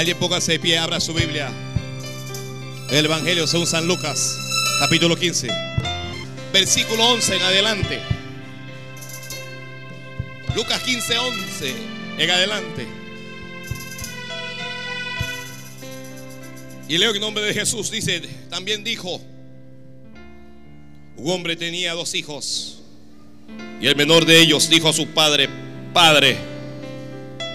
Alguien póngase de pie, abra su Biblia. El Evangelio según San Lucas, capítulo 15, versículo 11 en adelante. Lucas 15, 11 en adelante. Y leo en nombre de Jesús, dice, también dijo, un hombre tenía dos hijos. Y el menor de ellos dijo a su padre, Padre,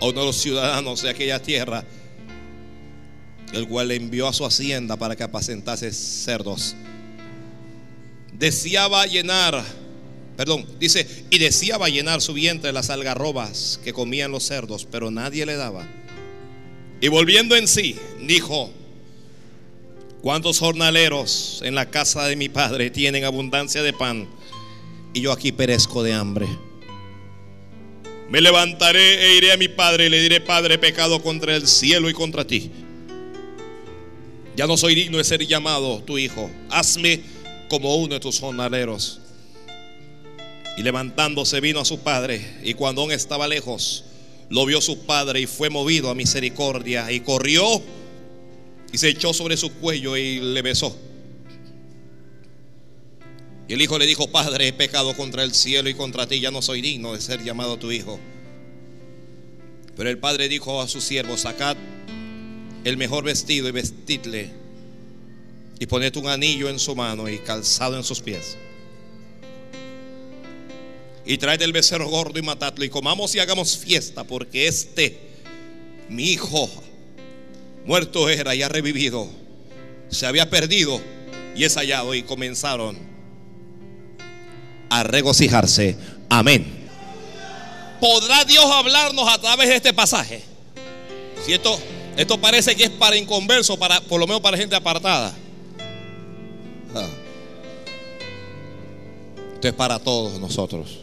a uno de los ciudadanos de aquella tierra, el cual le envió a su hacienda para que apacentase cerdos. Deseaba llenar, perdón, dice, y deseaba llenar su vientre de las algarrobas que comían los cerdos, pero nadie le daba. Y volviendo en sí, dijo, ¿Cuántos jornaleros en la casa de mi padre tienen abundancia de pan y yo aquí perezco de hambre? Me levantaré e iré a mi padre y le diré, Padre, pecado contra el cielo y contra ti. Ya no soy digno de ser llamado tu hijo. Hazme como uno de tus jornaleros. Y levantándose vino a su padre y cuando aún estaba lejos, lo vio su padre y fue movido a misericordia y corrió y se echó sobre su cuello y le besó. Y el hijo le dijo, Padre, he pecado contra el cielo y contra ti, ya no soy digno de ser llamado tu hijo. Pero el padre dijo a su siervo, sacad el mejor vestido y vestidle y poned un anillo en su mano y calzado en sus pies. Y traed el becerro gordo y matadlo y comamos y hagamos fiesta porque este, mi hijo, muerto era y ha revivido. Se había perdido y es hallado y comenzaron a regocijarse. Amén. ¿Podrá Dios hablarnos a través de este pasaje? Si esto, parece que es para inconverso, para, por lo menos para gente apartada. Ah. Esto es para todos nosotros.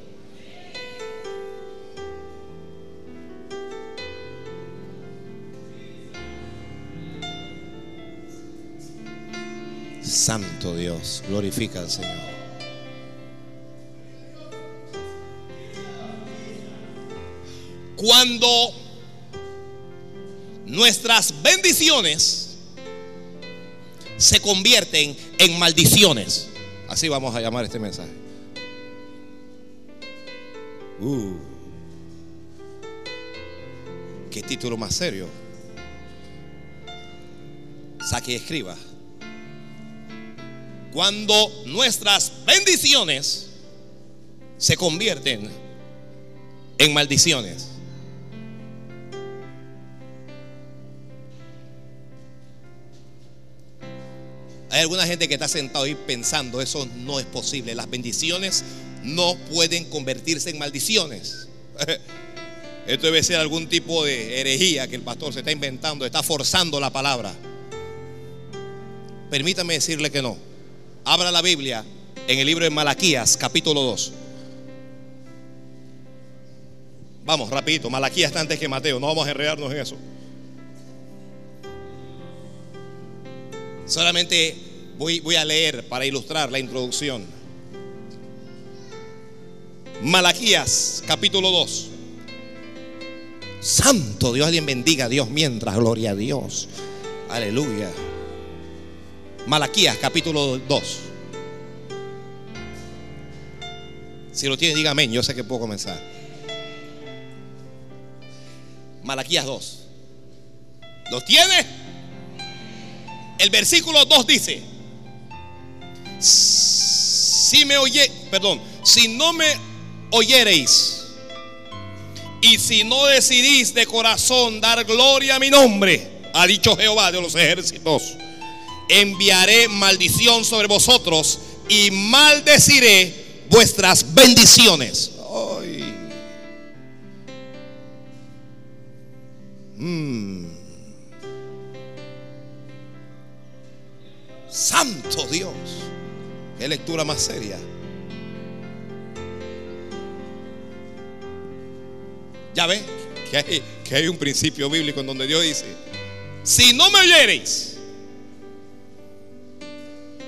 Santo Dios, glorifica al Señor. Cuando nuestras bendiciones se convierten en maldiciones. Así vamos a llamar este mensaje. Uh, qué título más serio. Saque y escriba. Cuando nuestras bendiciones se convierten en maldiciones. Hay alguna gente que está sentado ahí pensando, eso no es posible. Las bendiciones no pueden convertirse en maldiciones. Esto debe ser algún tipo de herejía que el pastor se está inventando, está forzando la palabra. Permítame decirle que no. Abra la Biblia en el libro de Malaquías, capítulo 2. Vamos, rapidito, Malaquías está antes que Mateo, no vamos a enredarnos en eso. Solamente voy, a leer para ilustrar la introducción. Malaquías, capítulo 2. Santo Dios, alguien bendiga a Dios mientras, gloria a Dios. Aleluya. Malaquías capítulo 2. Si lo tiene, diga amén. Yo sé que puedo comenzar. Malaquías 2. ¿Lo tiene? El versículo 2 dice: si me oye, perdón, si no me oyereis y si no decidís de corazón dar gloria a mi nombre, ha dicho Jehová de los ejércitos, enviaré maldición sobre vosotros y maldeciré vuestras bendiciones. Ay. Mm. Santo Dios. Qué lectura más seria. Ya ve que hay, un principio bíblico en donde Dios dice, si no me oyereis,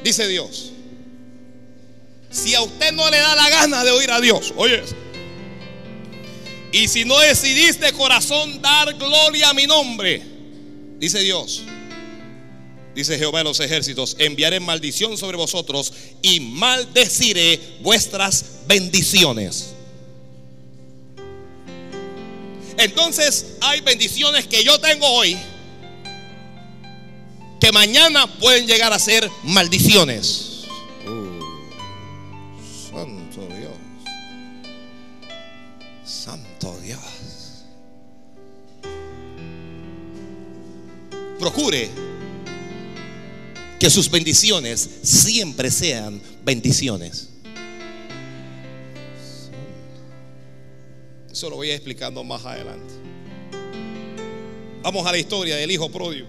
dice Dios, si a usted no le da la gana de oír a Dios, oye, y si no decidís de corazón dar gloria a mi nombre, dice Dios, dice Jehová de los ejércitos, enviaré maldición sobre vosotros y maldeciré vuestras bendiciones. Entonces hay bendiciones que yo tengo hoy que mañana pueden llegar a ser maldiciones. Uh, santo Dios. Santo Dios. Procure que sus bendiciones siempre sean bendiciones. Eso lo voy explicando más adelante. Vamos a la historia del hijo pródigo.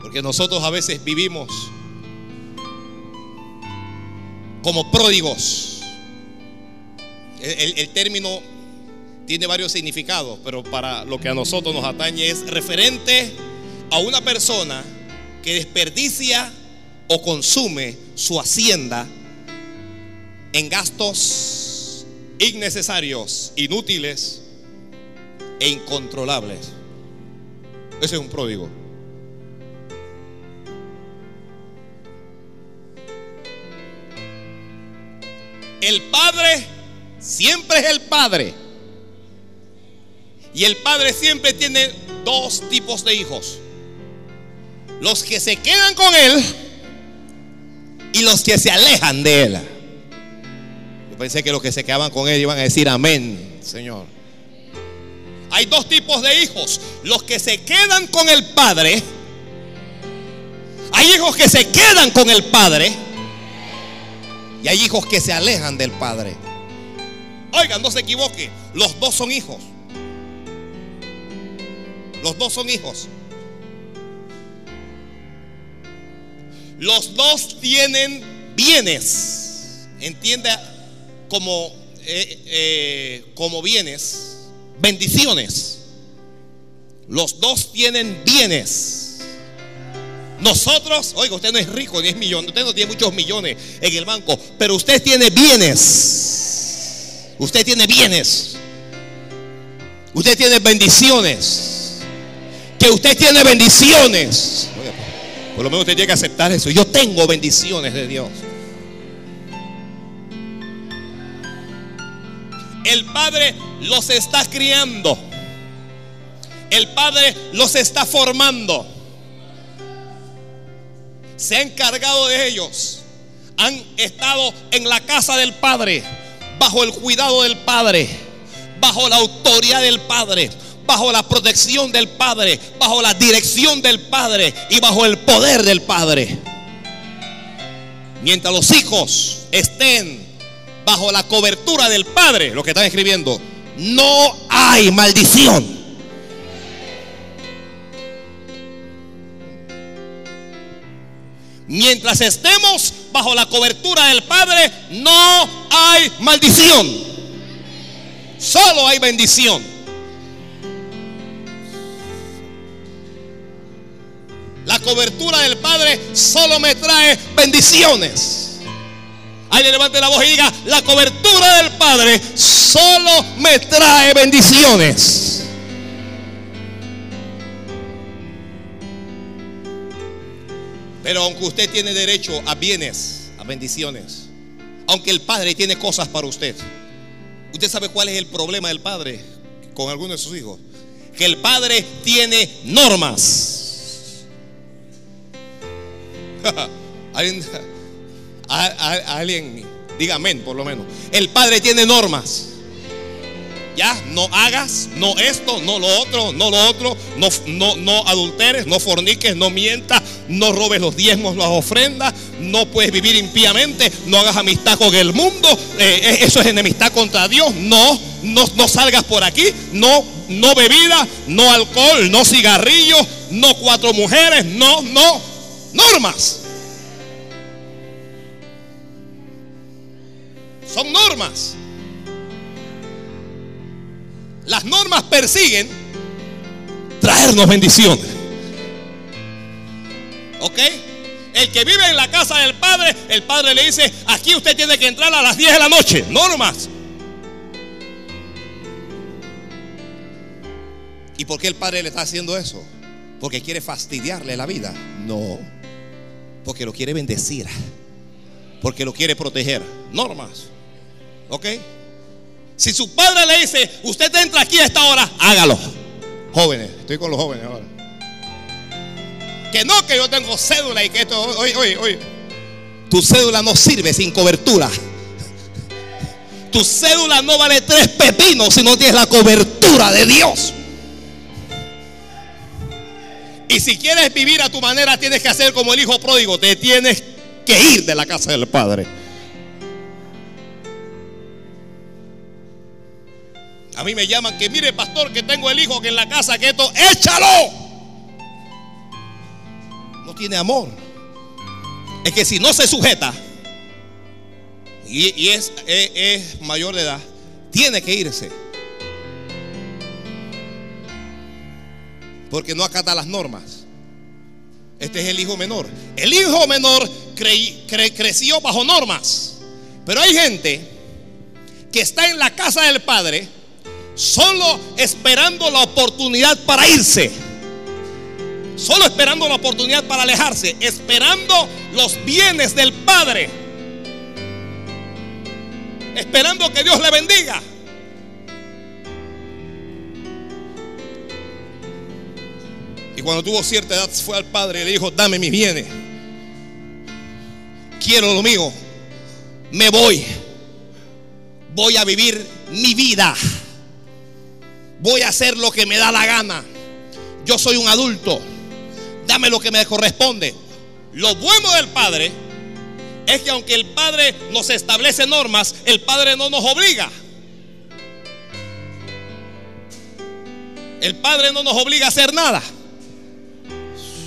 Porque nosotros a veces vivimos como pródigos. El, término tiene varios significados, pero para lo que a nosotros nos atañe es referente a una persona que desperdicia o consume su hacienda en gastos innecesarios, inútiles e incontrolables. Ese es un pródigo. El padre siempre es el padre. Y el padre siempre tiene dos tipos de hijos. Los que se quedan con él y los que se alejan de él pensé que los que se quedaban con él iban a decir amén, Señor. Hay dos tipos de hijos. Los que se quedan con el Padre. Hay hijos que se quedan con el Padre. Y hay hijos que se alejan del Padre. Oigan, no se equivoque. Los dos son hijos. Los dos son hijos. Los dos tienen bienes. ¿Entiende? como, eh, eh, como bienes, bendiciones. Los dos tienen bienes. Nosotros, oiga, usted no es rico ni es usted no tiene muchos millones en el banco, pero usted tiene bienes. Usted tiene bienes. Usted tiene bendiciones. Que usted tiene bendiciones. Por lo menos usted tiene que aceptar eso. Yo tengo bendiciones de Dios. El Padre los está criando. El Padre los está formando. Se ha encargado de ellos. Han estado en la casa del Padre, bajo el cuidado del Padre, bajo la autoridad del Padre, bajo la protección del Padre, bajo la dirección del Padre y bajo el poder del Padre. Mientras los hijos estén bajo la cobertura del Padre, lo que están escribiendo, no hay maldición. Mientras estemos bajo la cobertura del Padre, no hay maldición. Solo hay bendición. La cobertura del Padre solo me trae bendiciones. Alguien levante la voz y diga, la cobertura del Padre solo me trae bendiciones. Pero aunque usted tiene derecho a bienes, a bendiciones, aunque el Padre tiene cosas para usted, ¿usted sabe cuál es el problema del Padre con alguno de sus hijos? Que el Padre tiene normas. ¿Alguien, alguien diga amén, por lo menos. El Padre tiene normas. Ya, no hagas, no esto, no lo otro, no lo otro, no, no, no adulteres, no forniques, no mientas, no robes los diezmos, las ofrendas, no puedes vivir impíamente, no hagas amistad con el mundo, eh, eso es enemistad contra Dios, no, no, no salgas por aquí, no, no bebida, no alcohol, no cigarrillos, no cuatro mujeres, no, no, normas. Son normas. Las normas persiguen traernos bendiciones. ¿Ok? El que vive en la casa del Padre, el Padre le dice, aquí usted tiene que entrar a las 10 de la noche. Normas. ¿Y por qué el Padre le está haciendo eso? Porque quiere fastidiarle la vida. No. Porque lo quiere bendecir. Porque lo quiere proteger. Normas. ¿Ok? Si su padre le dice, usted entra aquí a esta hora, hágalo. Jóvenes, estoy con los jóvenes ahora. Que no, que yo tengo cédula y que esto, oye, oye, oye. Tu cédula no sirve sin cobertura. Tu cédula no vale tres pepinos si no tienes la cobertura de Dios. Y si quieres vivir a tu manera, tienes que hacer como el hijo pródigo. Te tienes que ir de la casa del Padre. A mí me llaman que mire pastor que tengo el hijo que en la casa que esto, échalo. No tiene amor. Es que si no se sujeta y, es, es mayor de edad, tiene que irse. Porque no acata las normas. Este es el hijo menor. El hijo menor creció bajo normas. Pero hay gente que está en la casa del padre solo esperando la oportunidad para irse. Solo esperando la oportunidad para alejarse. Esperando los bienes del Padre. Esperando que Dios le bendiga. Y cuando tuvo cierta edad fue al Padre y le dijo, dame mis bienes. Quiero lo mío. Me voy. Voy a vivir mi vida. Voy a hacer lo que me da la gana. Yo soy un adulto. Dame lo que me corresponde. Lo bueno del Padre es que aunque el Padre nos establece normas, el Padre no nos obliga. El Padre no nos obliga a hacer nada.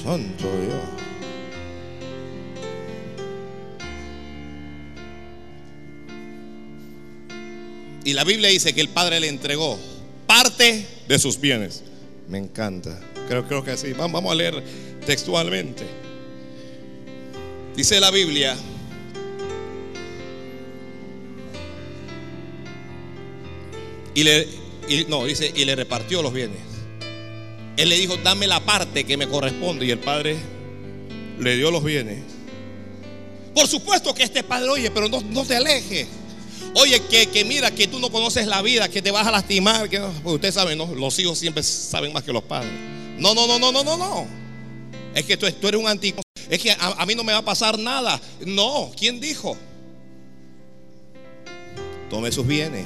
Santo Dios. Y la Biblia dice que el Padre le entregó parte de sus bienes. Me encanta. Creo, creo que sí. Vamos a leer textualmente. Dice la Biblia. Y le, no, dice, y le repartió los bienes. Él le dijo, dame la parte que me corresponde. Y el padre le dio los bienes. Por supuesto que este padre, oye, pero no, no te alejes. Oye, que, mira que tú no conoces la vida, que te vas a lastimar. Que, pues usted sabe, ¿no? Los hijos siempre saben más que los padres. No, no, no, no, no, no, no. Es que tú, eres un antiguo. Es que a, a mí no me va a pasar nada. No, ¿quién dijo? Tome sus bienes.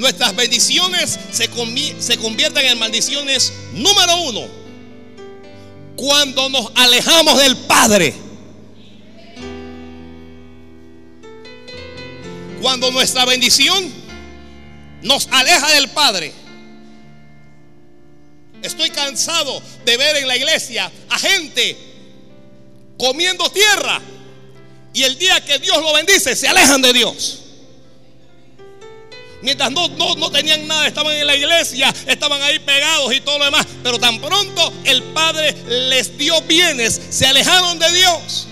Nuestras bendiciones se, se convierten en maldiciones número uno cuando nos alejamos del Padre. Cuando nuestra bendición nos aleja del Padre. Estoy cansado de ver en la iglesia a gente comiendo tierra y el día que Dios lo bendice se alejan de Dios. Mientras no, no, tenían nada, estaban en la iglesia, estaban ahí pegados y todo lo demás. Pero tan pronto el Padre les dio bienes, se alejaron de Dios.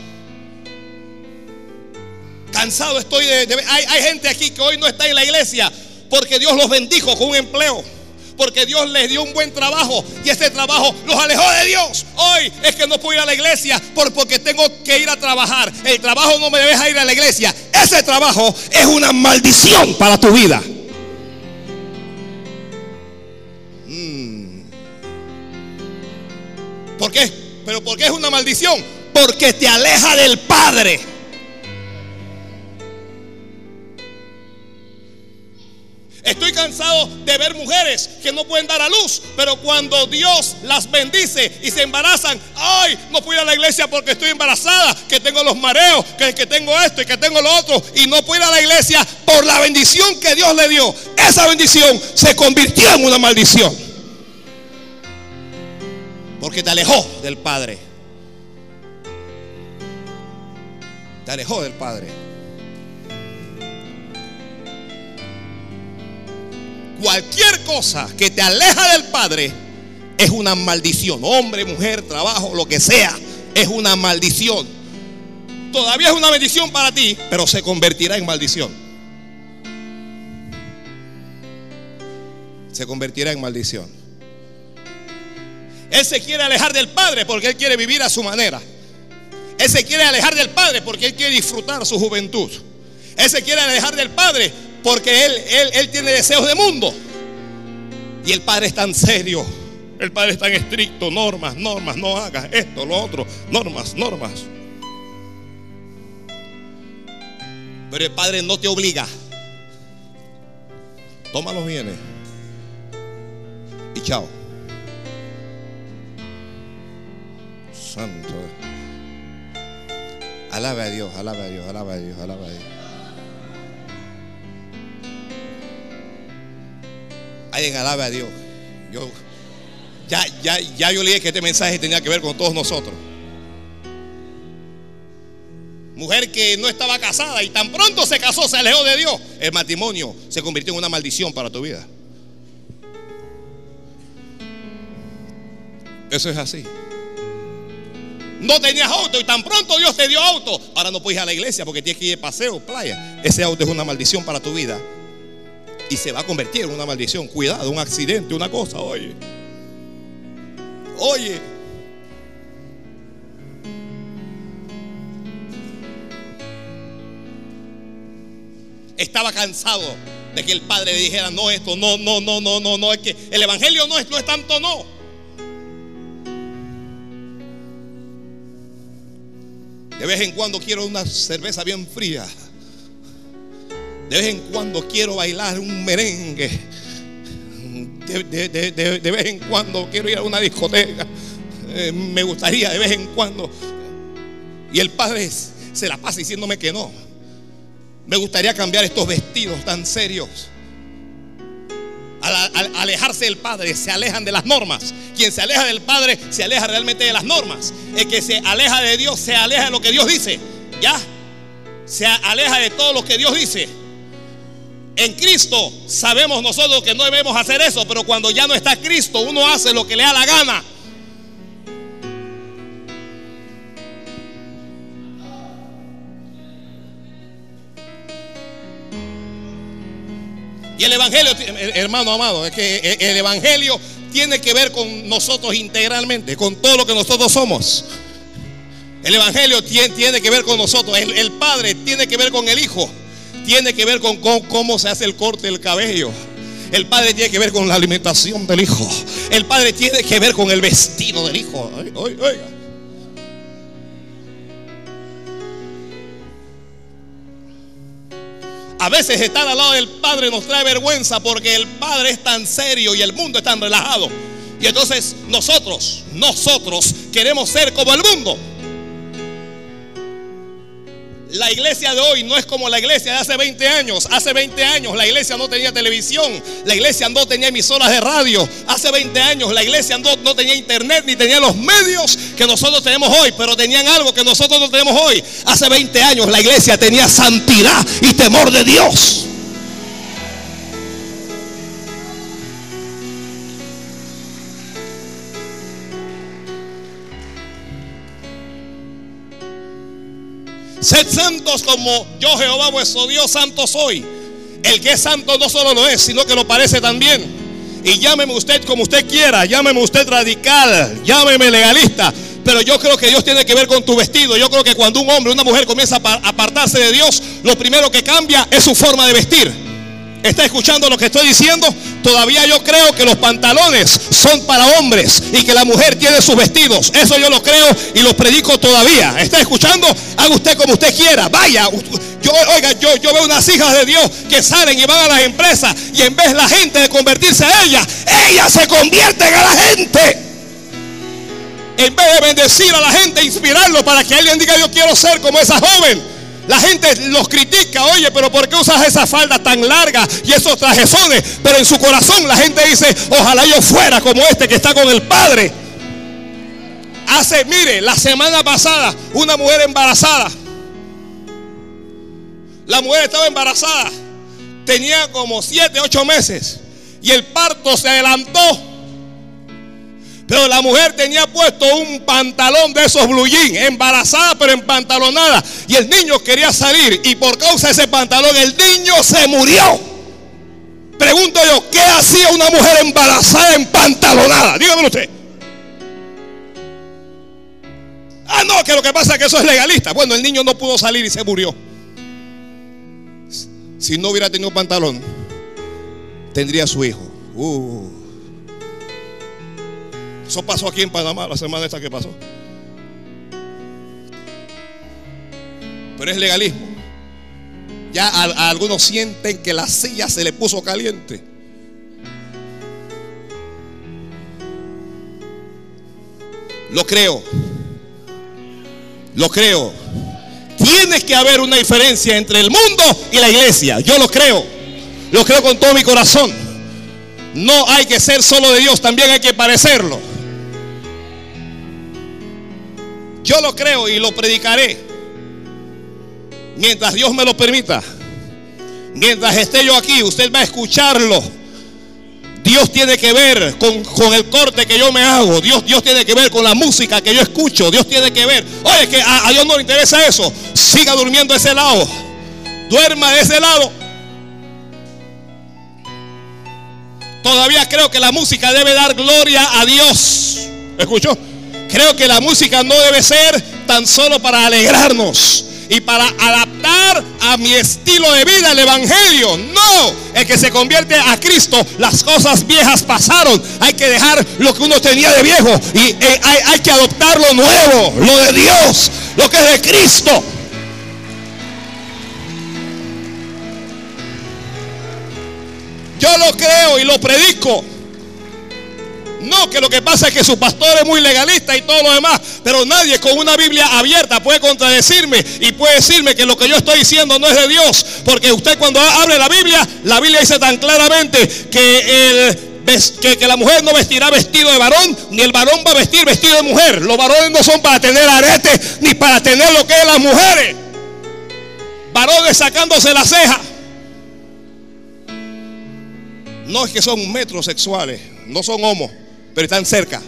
Cansado estoy de... hay, hay gente aquí que hoy no está en la iglesia porque Dios los bendijo con un empleo porque Dios les dio un buen trabajo y ese trabajo los alejó de Dios. Hoy es que no puedo ir a la iglesia porque tengo que ir a trabajar. El trabajo no me deja ir a la iglesia. Ese trabajo es una maldición para tu vida. ¿Por qué? ¿Pero por qué es una maldición? Porque te aleja del Padre. Estoy cansado de ver mujeres que no pueden dar a luz, pero cuando Dios las bendice y se embarazan, ay, no puedo ir a la iglesia porque estoy embarazada, que tengo los mareos, que, que tengo esto y que tengo lo otro, y no puedo ir a la iglesia por la bendición que Dios le dio. esa bendición se convirtió en una maldición. Porque te alejó del Padre. Te alejó del Padre. Cualquier cosa que te aleja del Padre es una maldición. Hombre, mujer, trabajo, lo que sea, es una maldición. Todavía es una bendición para ti, pero se convertirá en maldición. Se convertirá en maldición. Él se quiere alejar del Padre porque Él quiere vivir a su manera. Él se quiere alejar del Padre porque Él quiere disfrutar su juventud. Él se quiere alejar del Padre porque Él, él, él tiene deseos de mundo. Y el Padre es tan serio. El Padre es tan estricto. Normas, normas, no hagas esto, lo otro. Normas, normas. Pero el Padre no te obliga. Toma los bienes. Y chao. Santo. Alaba a Dios, alaba a Dios, alaba a Dios, alaba a Dios. Alguien alaba a Dios. Yo, ya, ya, ya yo leí que este mensaje tenía que ver con todos nosotros. Mujer que no estaba casada y tan pronto se casó, se alejó de Dios. El matrimonio se convirtió en una maldición para tu vida. Eso es así. No tenías auto y tan pronto Dios te dio auto. Ahora no puedes ir a la iglesia porque tienes que ir de paseo, playa. Ese auto es una maldición para tu vida. Y se va a convertir en una maldición. Cuidado, un accidente, una cosa, oye. Oye. Estaba cansado de que el padre le dijera, no, esto, no, no, no, no, no, no, es que el evangelio no es, no es tanto, no. De vez en cuando quiero una cerveza bien fría. De vez en cuando quiero bailar un merengue. De, de, de, de vez en cuando quiero ir a una discoteca. Eh, me gustaría de vez en cuando. Y el padre se la pasa diciéndome que no. Me gustaría cambiar estos vestidos tan serios. Al, al, alejarse del Padre, se alejan de las normas. Quien se aleja del Padre, se aleja realmente de las normas. El que se aleja de Dios, se aleja de lo que Dios dice. Ya, se aleja de todo lo que Dios dice. En Cristo sabemos nosotros que no debemos hacer eso, pero cuando ya no está Cristo, uno hace lo que le da la gana. Y el Evangelio, hermano amado, es que el Evangelio tiene que ver con nosotros integralmente, con todo lo que nosotros somos. El Evangelio tiene, tiene que ver con nosotros. El, Padre tiene que ver con el Hijo. Tiene que ver con cómo, cómo se hace el corte del cabello. El Padre tiene que ver con la alimentación del Hijo. El Padre tiene que ver con el vestido del Hijo. A veces estar al lado del Padre nos trae vergüenza porque el Padre es tan serio y el mundo es tan relajado. Y entonces nosotros, nosotros queremos ser como el mundo. La iglesia de hoy no es como la iglesia de hace 20 años. Hace 20 años la iglesia no tenía televisión, la iglesia no tenía emisoras de radio. Hace 20 años la iglesia no, no, tenía internet ni tenía los medios que nosotros tenemos hoy, pero tenían algo que nosotros no tenemos hoy. Hace 20 años la iglesia tenía santidad y temor de Dios. Sed santos como yo Jehová vuestro Dios santo soy. El que es santo no solo lo es, sino que lo parece también. Y llámeme usted como usted quiera, llámeme usted radical, llámeme legalista. Pero yo creo que Dios tiene que ver con tu vestido. Yo creo que cuando un hombre, una mujer comienza a apartarse de Dios, lo primero que cambia es su forma de vestir. ¿Está escuchando lo que estoy diciendo? Todavía yo creo que los pantalones son para hombres y que la mujer tiene sus vestidos. Eso yo lo creo y lo predico todavía. ¿Está escuchando? Haga usted como usted quiera. Vaya. Yo, oiga, yo, yo veo unas hijas de Dios que salen y van a las empresas y en vez la gente de convertirse a ellas, ellas se convierten a la gente. En vez de bendecir a la gente, inspirarlo para que alguien diga yo quiero ser como esa joven. La gente los critica, oye, pero ¿por qué usas esa falda tan larga y esos trajezones? Pero en su corazón la gente dice, ojalá yo fuera como este que está con el Padre. Hace, mire, la semana pasada, una mujer embarazada. La mujer estaba embarazada. Tenía como 7, 8 meses. Y el parto se adelantó. Pero la mujer tenía puesto un pantalón de esos blue jeans, embarazada pero empantalonada. Y el niño quería salir. Y por causa de ese pantalón, el niño se murió. Pregunto yo, ¿qué hacía una mujer embarazada empantalonada? Dígame usted. Ah, no, que lo que pasa es que eso es legalista. Bueno, el niño no pudo salir y se murió. Si no hubiera tenido pantalón, tendría su hijo. Uh. Eso pasó aquí en Panamá la semana esta que pasó. Pero es legalismo. Ya algunos sienten que la silla se le puso caliente. Lo creo. Lo creo. Tiene que haber una diferencia entre el mundo y la iglesia. Yo lo creo. Lo creo con todo mi corazón. No hay que ser solo de Dios, también hay que parecerlo. Yo lo creo y lo predicaré. Mientras Dios me lo permita. Mientras esté yo aquí, usted va a escucharlo. Dios tiene que ver con, el corte que yo me hago. Dios, Dios tiene que ver con la música que yo escucho. Dios tiene que ver. Oye, que a, Dios no le interesa eso. Siga durmiendo de ese lado. Duerma de ese lado. Todavía creo que la música debe dar gloria a Dios. ¿Escuchó? Creo que la música no debe ser tan solo para alegrarnos y para adaptar a mi estilo de vida el Evangelio. No, el que se convierte a Cristo, las cosas viejas pasaron. Hay que dejar lo que uno tenía de viejo y eh, hay, hay que adoptar lo nuevo, lo de Dios, lo que es de Cristo. Yo lo creo y lo predico. No, que lo que pasa es que su pastor es muy legalista y todo lo demás. Pero nadie con una Biblia abierta puede contradecirme y puede decirme que lo que yo estoy diciendo no es de Dios. Porque usted cuando abre la Biblia, la Biblia dice tan claramente que el que, la mujer no vestirá vestido de varón, ni el varón va a vestir vestido de mujer. Los varones no son para tener arete, ni para tener lo que es las mujeres. Varones sacándose la ceja. No es que son metrosexuales, no son homos pero están cerca.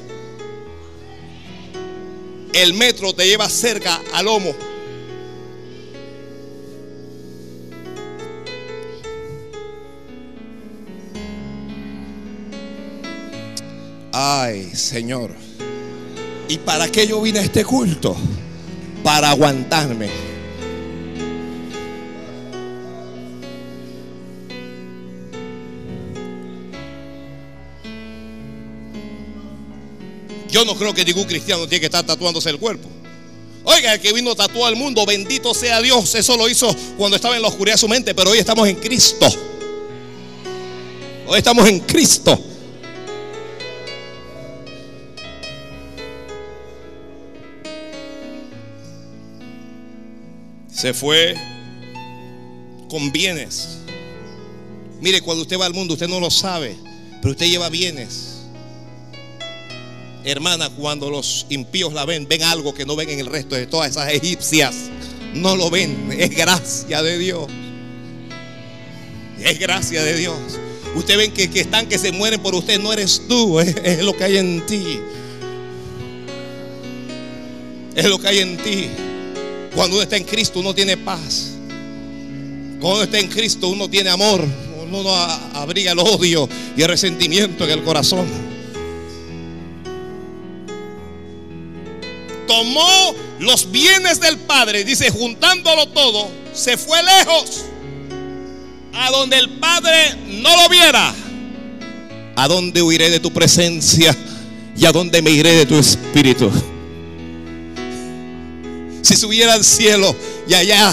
El metro te lleva cerca al lomo. Ay, Señor. ¿Y para qué yo vine a este culto? Para aguantarme. Yo no creo que ningún cristiano tiene que estar tatuándose el cuerpo. Oiga, el que vino a tatuar al mundo, bendito sea Dios. Eso lo hizo cuando estaba en la oscuridad de su mente, pero hoy estamos en Cristo. Hoy estamos en Cristo. Se fue con bienes. Mire, cuando usted va al mundo, usted no lo sabe, pero usted lleva bienes. Hermana, cuando los impíos la ven, ven algo que no ven en el resto de todas esas egipcias. No lo ven, es gracia de Dios. Es gracia de Dios. Usted ven que, están que se mueren por usted, no eres tú, es, es lo que hay en ti. Es lo que hay en ti. Cuando uno está en Cristo, uno tiene paz. Cuando uno está en Cristo, uno tiene amor. Uno no abriga el odio y el resentimiento en el corazón. Tomó los bienes del Padre, dice, juntándolo todo, se fue lejos, a donde el Padre no lo viera. ¿A dónde huiré de tu presencia y a dónde me iré de tu espíritu? Si subiera al cielo y allá,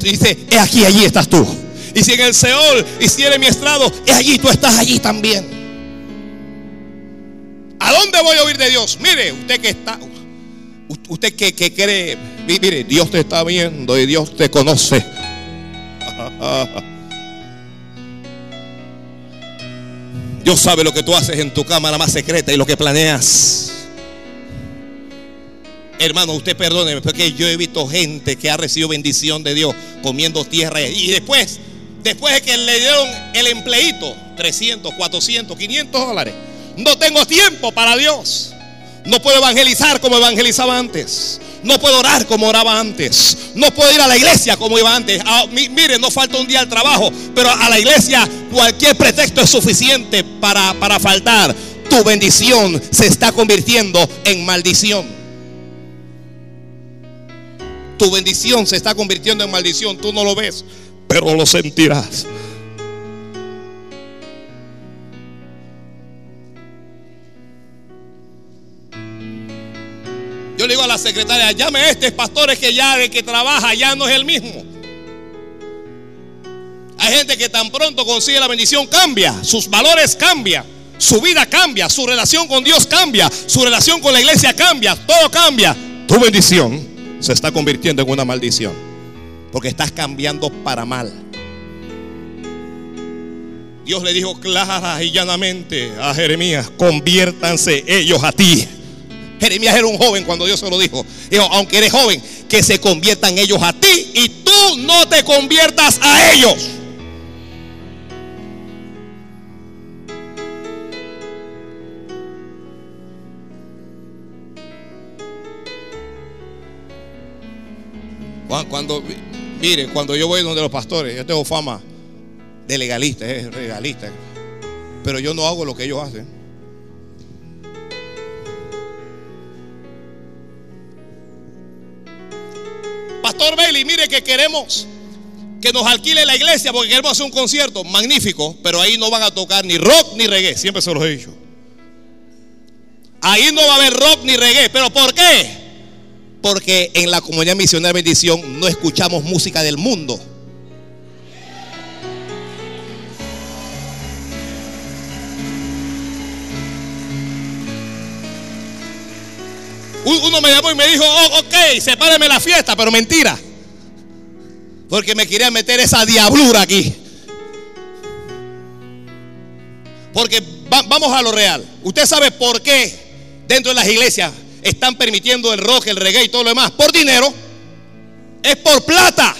dice, he aquí, allí estás tú. Y si en el Seol hiciera mi estrado, he allí, tú estás allí también. ¿A dónde voy a oír de Dios? Mire, usted que está, Usted que, cree Mire, Dios te está viendo y Dios te conoce. Dios sabe lo que tú haces en tu cámara más secreta y lo que planeas. Hermano, usted perdóneme, porque yo he visto gente que ha recibido bendición de Dios comiendo tierra y después, después de que le dieron el empleito, 300, 400, 500 dólares, no tengo tiempo para Dios. No puedo evangelizar como evangelizaba antes. No puedo orar como oraba antes. No puedo ir a la iglesia como iba antes. Ah, mire, no falta un día al trabajo, pero a la iglesia cualquier pretexto es suficiente para, para faltar. Tu bendición se está convirtiendo en maldición. Tu bendición se está convirtiendo en maldición. Tú no lo ves, pero lo sentirás. Yo le digo a la secretaria, llame a este pastor que ya de que trabaja ya no es el mismo. Hay gente que tan pronto consigue la bendición cambia, sus valores cambian, su vida cambia, su relación con Dios cambia, su relación con la iglesia cambia, todo cambia. Tu bendición se está convirtiendo en una maldición, porque estás cambiando para mal. Dios le dijo clara y llanamente a Jeremías, conviértanse ellos a ti. Jeremías era un joven cuando Dios se lo dijo. Dijo, aunque eres joven, que se conviertan ellos a ti y tú no te conviertas a ellos. Cuando, mire, cuando yo voy donde los pastores, yo tengo fama de legalista, es legalista, pero yo no hago lo que ellos hacen. Pastor Bailey, mire que queremos que nos alquile la iglesia porque queremos hacer un concierto magnífico, pero ahí no van a tocar ni rock ni reggae, siempre se los he dicho. Ahí no va a haber rock ni reggae, pero ¿por qué? Porque en la comunidad misionera bendición no escuchamos música del mundo. Uno me llamó y me dijo, oh, ok, sepáreme la fiesta, pero mentira. Porque me quería meter esa diablura aquí. Porque vamos a lo real. Usted sabe por qué dentro de las iglesias están permitiendo el rock, el reggae y todo lo demás. Por dinero. Es por plata.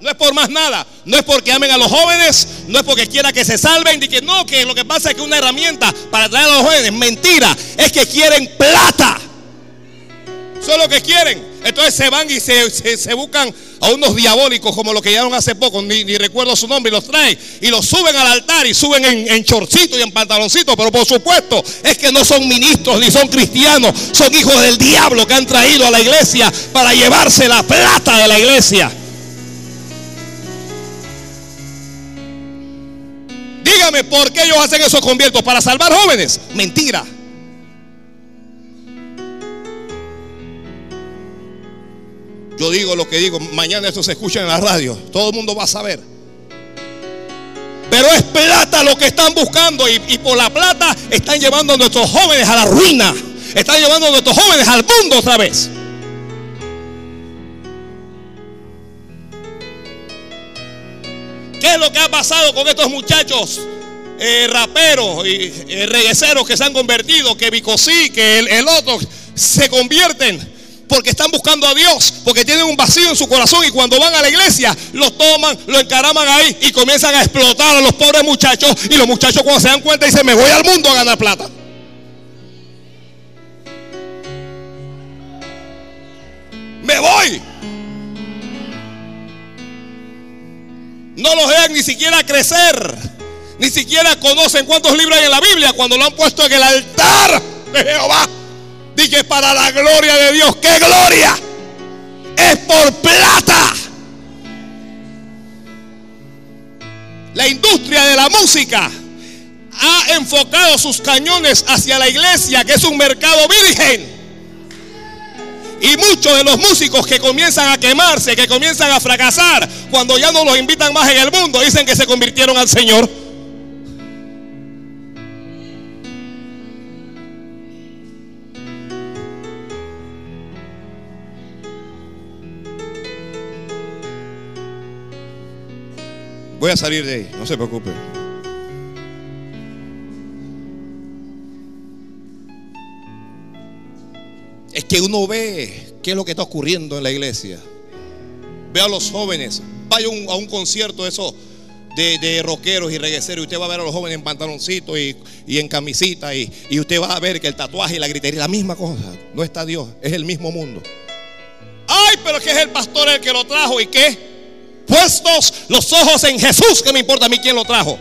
No es por más nada. No es porque amen a los jóvenes. No es porque quiera que se salven. Y que no, que lo que pasa es que una herramienta para traer a los jóvenes. Mentira. Es que quieren plata. Es lo que quieren. Entonces se van y se, buscan a unos diabólicos como los que llegaron hace poco, ni, recuerdo su nombre, y los traen y los suben al altar y suben en, en chorcito y en pantaloncito. Pero por supuesto es que no son ministros ni son cristianos, son hijos del diablo que han traído a la iglesia para llevarse la plata de la iglesia. Dígame por qué ellos hacen esos conviertos para salvar jóvenes. Mentira. Yo digo lo que digo, mañana esto se escucha en la radio, todo el mundo va a saber. Pero es plata lo que están buscando y, por la plata están llevando a nuestros jóvenes a la ruina. Están llevando a nuestros jóvenes al mundo otra vez. ¿Qué es lo que ha pasado con estos muchachos eh, raperos y eh, regueceros que se han convertido? Que Bicosí, que el otro se convierten porque están buscando a Dios, porque tienen un vacío en su corazón y cuando van a la iglesia lo toman, lo encaraman ahí y comienzan a explotar a los pobres muchachos y los muchachos cuando se dan cuenta dicen, me voy al mundo a ganar plata. Me voy. No los dejan ni siquiera crecer. Ni siquiera conocen cuántos libros hay en la Biblia cuando lo han puesto en el altar de Jehová. Dije, para la gloria de Dios. ¿Qué gloria? Es por plata. La industria de la música ha enfocado sus cañones hacia la iglesia, que es un mercado virgen. Y muchos de los músicos que comienzan a quemarse, que comienzan a fracasar, cuando ya no los invitan más en el mundo, dicen que se convirtieron al Señor. Voy a salir de ahí, no se preocupe. Es que uno ve qué es lo que está ocurriendo en la iglesia. Ve a los jóvenes. Vaya a un concierto de esos de, rockeros y regueceros. Y usted va a ver a los jóvenes en pantaloncitos y, en camisita. Y, y, usted va a ver que el tatuaje y la gritería, la misma cosa. No está Dios, es el mismo mundo. Ay, pero que es el pastor el que lo trajo. ¿Y qué? Puestos los ojos en Jesús, que me importa a mí quién lo trajo.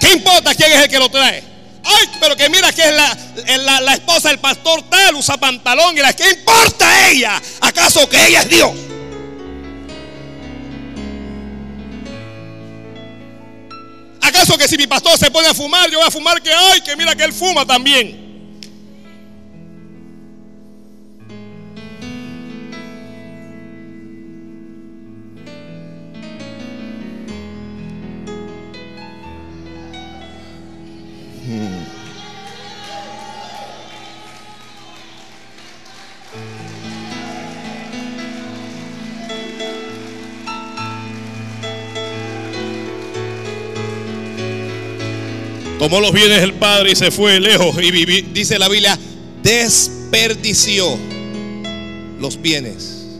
¿Qué importa quién es el que lo trae? Ay, pero que mira que es la, la esposa del pastor tal, usa pantalón y la que importa a ella. ¿Acaso que ella es Dios? ¿Acaso que si mi pastor se pone a fumar, yo voy a fumar que ay, que mira que él fuma también? Tomó los bienes del Padre y se fue lejos. Y dice la Biblia, desperdició los bienes.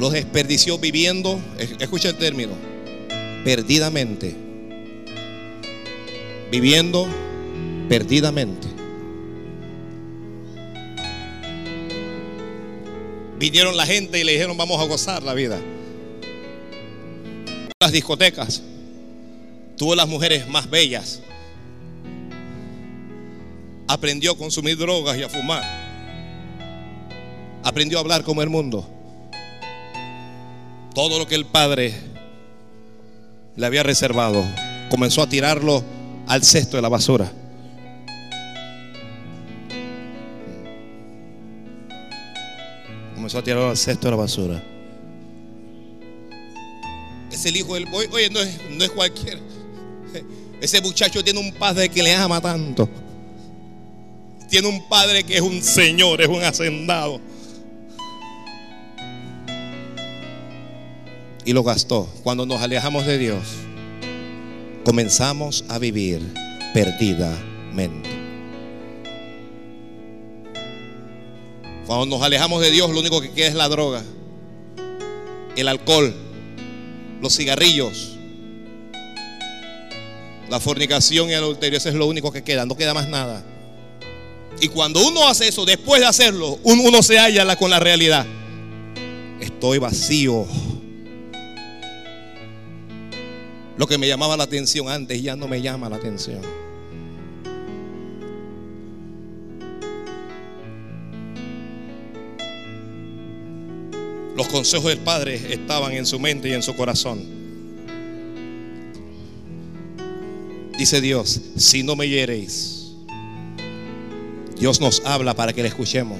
Los desperdició viviendo, escucha el término, perdidamente. Viviendo perdidamente. Vinieron la gente y le dijeron, vamos a gozar la vida. Las discotecas tuvo las mujeres más bellas. Aprendió a consumir drogas y a fumar. Aprendió a hablar como el mundo. Todo lo que el padre le había reservado, comenzó a tirarlo al cesto de la basura. Comenzó a tirarlo al cesto de la basura. Es el hijo del... Oye, no es, no es cualquier ese muchacho tiene un padre que le ama tanto. Tiene un padre que es un señor, es un hacendado. Y lo gastó. Cuando nos alejamos de Dios, comenzamos a vivir perdidamente. Cuando nos alejamos de Dios, lo único que queda es la droga, el alcohol, los cigarrillos, la fornicación y el adulterio, eso es lo único que queda, no queda más nada. Y cuando uno hace eso, después de hacerlo, uno se halla con la realidad. Estoy vacío. Lo que me llamaba la atención antes ya no me llama la atención. Los consejos del Padre estaban en su mente y en su corazón. Dice Dios, si no me hiereis, Dios nos habla para que le escuchemos.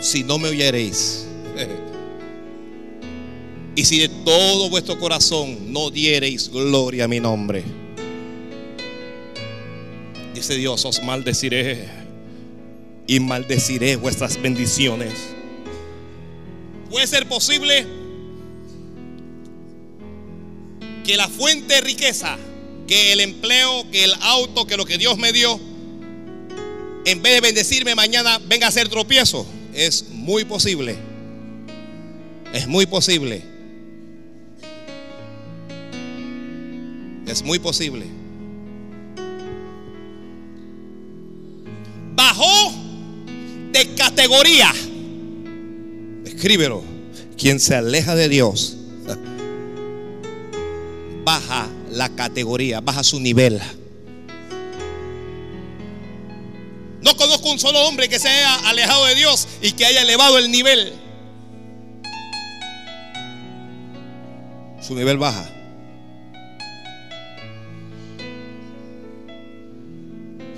Si no me oyereis, y si de todo vuestro corazón no diereis gloria a mi nombre, dice Dios, os maldeciré y maldeciré vuestras bendiciones. ¿Puede ser posible? Que la fuente de riqueza, que el empleo, que el auto, que lo que Dios me dio, en vez de bendecirme mañana, venga a ser tropiezo. Es muy posible. Es muy posible. Es muy posible. Bajó de categoría. Escríbelo. Quien se aleja de Dios baja la categoría, baja su nivel. No conozco un solo hombre que se haya alejado de Dios y que haya elevado el nivel. Su nivel baja.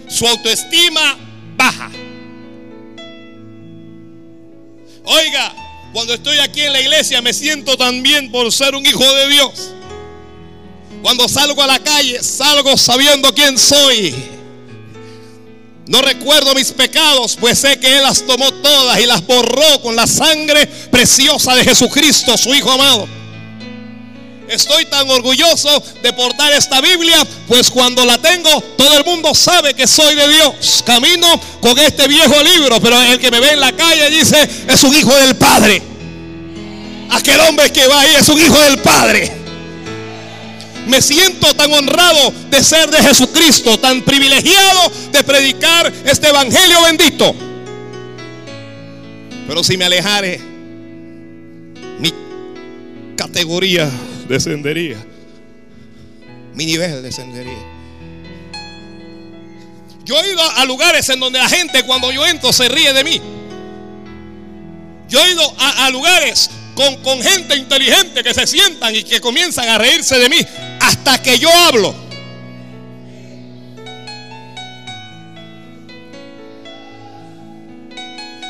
Su autoestima baja. Oiga, cuando estoy aquí en la iglesia me siento tan bien por ser un hijo de Dios. Cuando salgo a la calle, salgo sabiendo quién soy. No recuerdo mis pecados, pues sé que Él las tomó todas y las borró con la sangre preciosa de Jesucristo, su Hijo amado. estoy tan orgulloso de portar esta Biblia? Pues cuando la tengo, todo el mundo sabe que soy de Dios. Camino con este viejo libro, pero el que me ve en la calle dice, es un hijo del Padre. Aquel hombre que va ahí es un hijo del Padre. Me siento tan honrado de ser de Jesucristo, tan privilegiado de predicar este evangelio bendito. Pero si me alejare, mi categoría descendería. Mi nivel descendería. Yo he ido a lugares en donde la gente cuando yo entro se ríe de mí. Yo he ido a, lugares con, con gente inteligente que se sientan y que comienzan a reírse de mí hasta que yo hablo.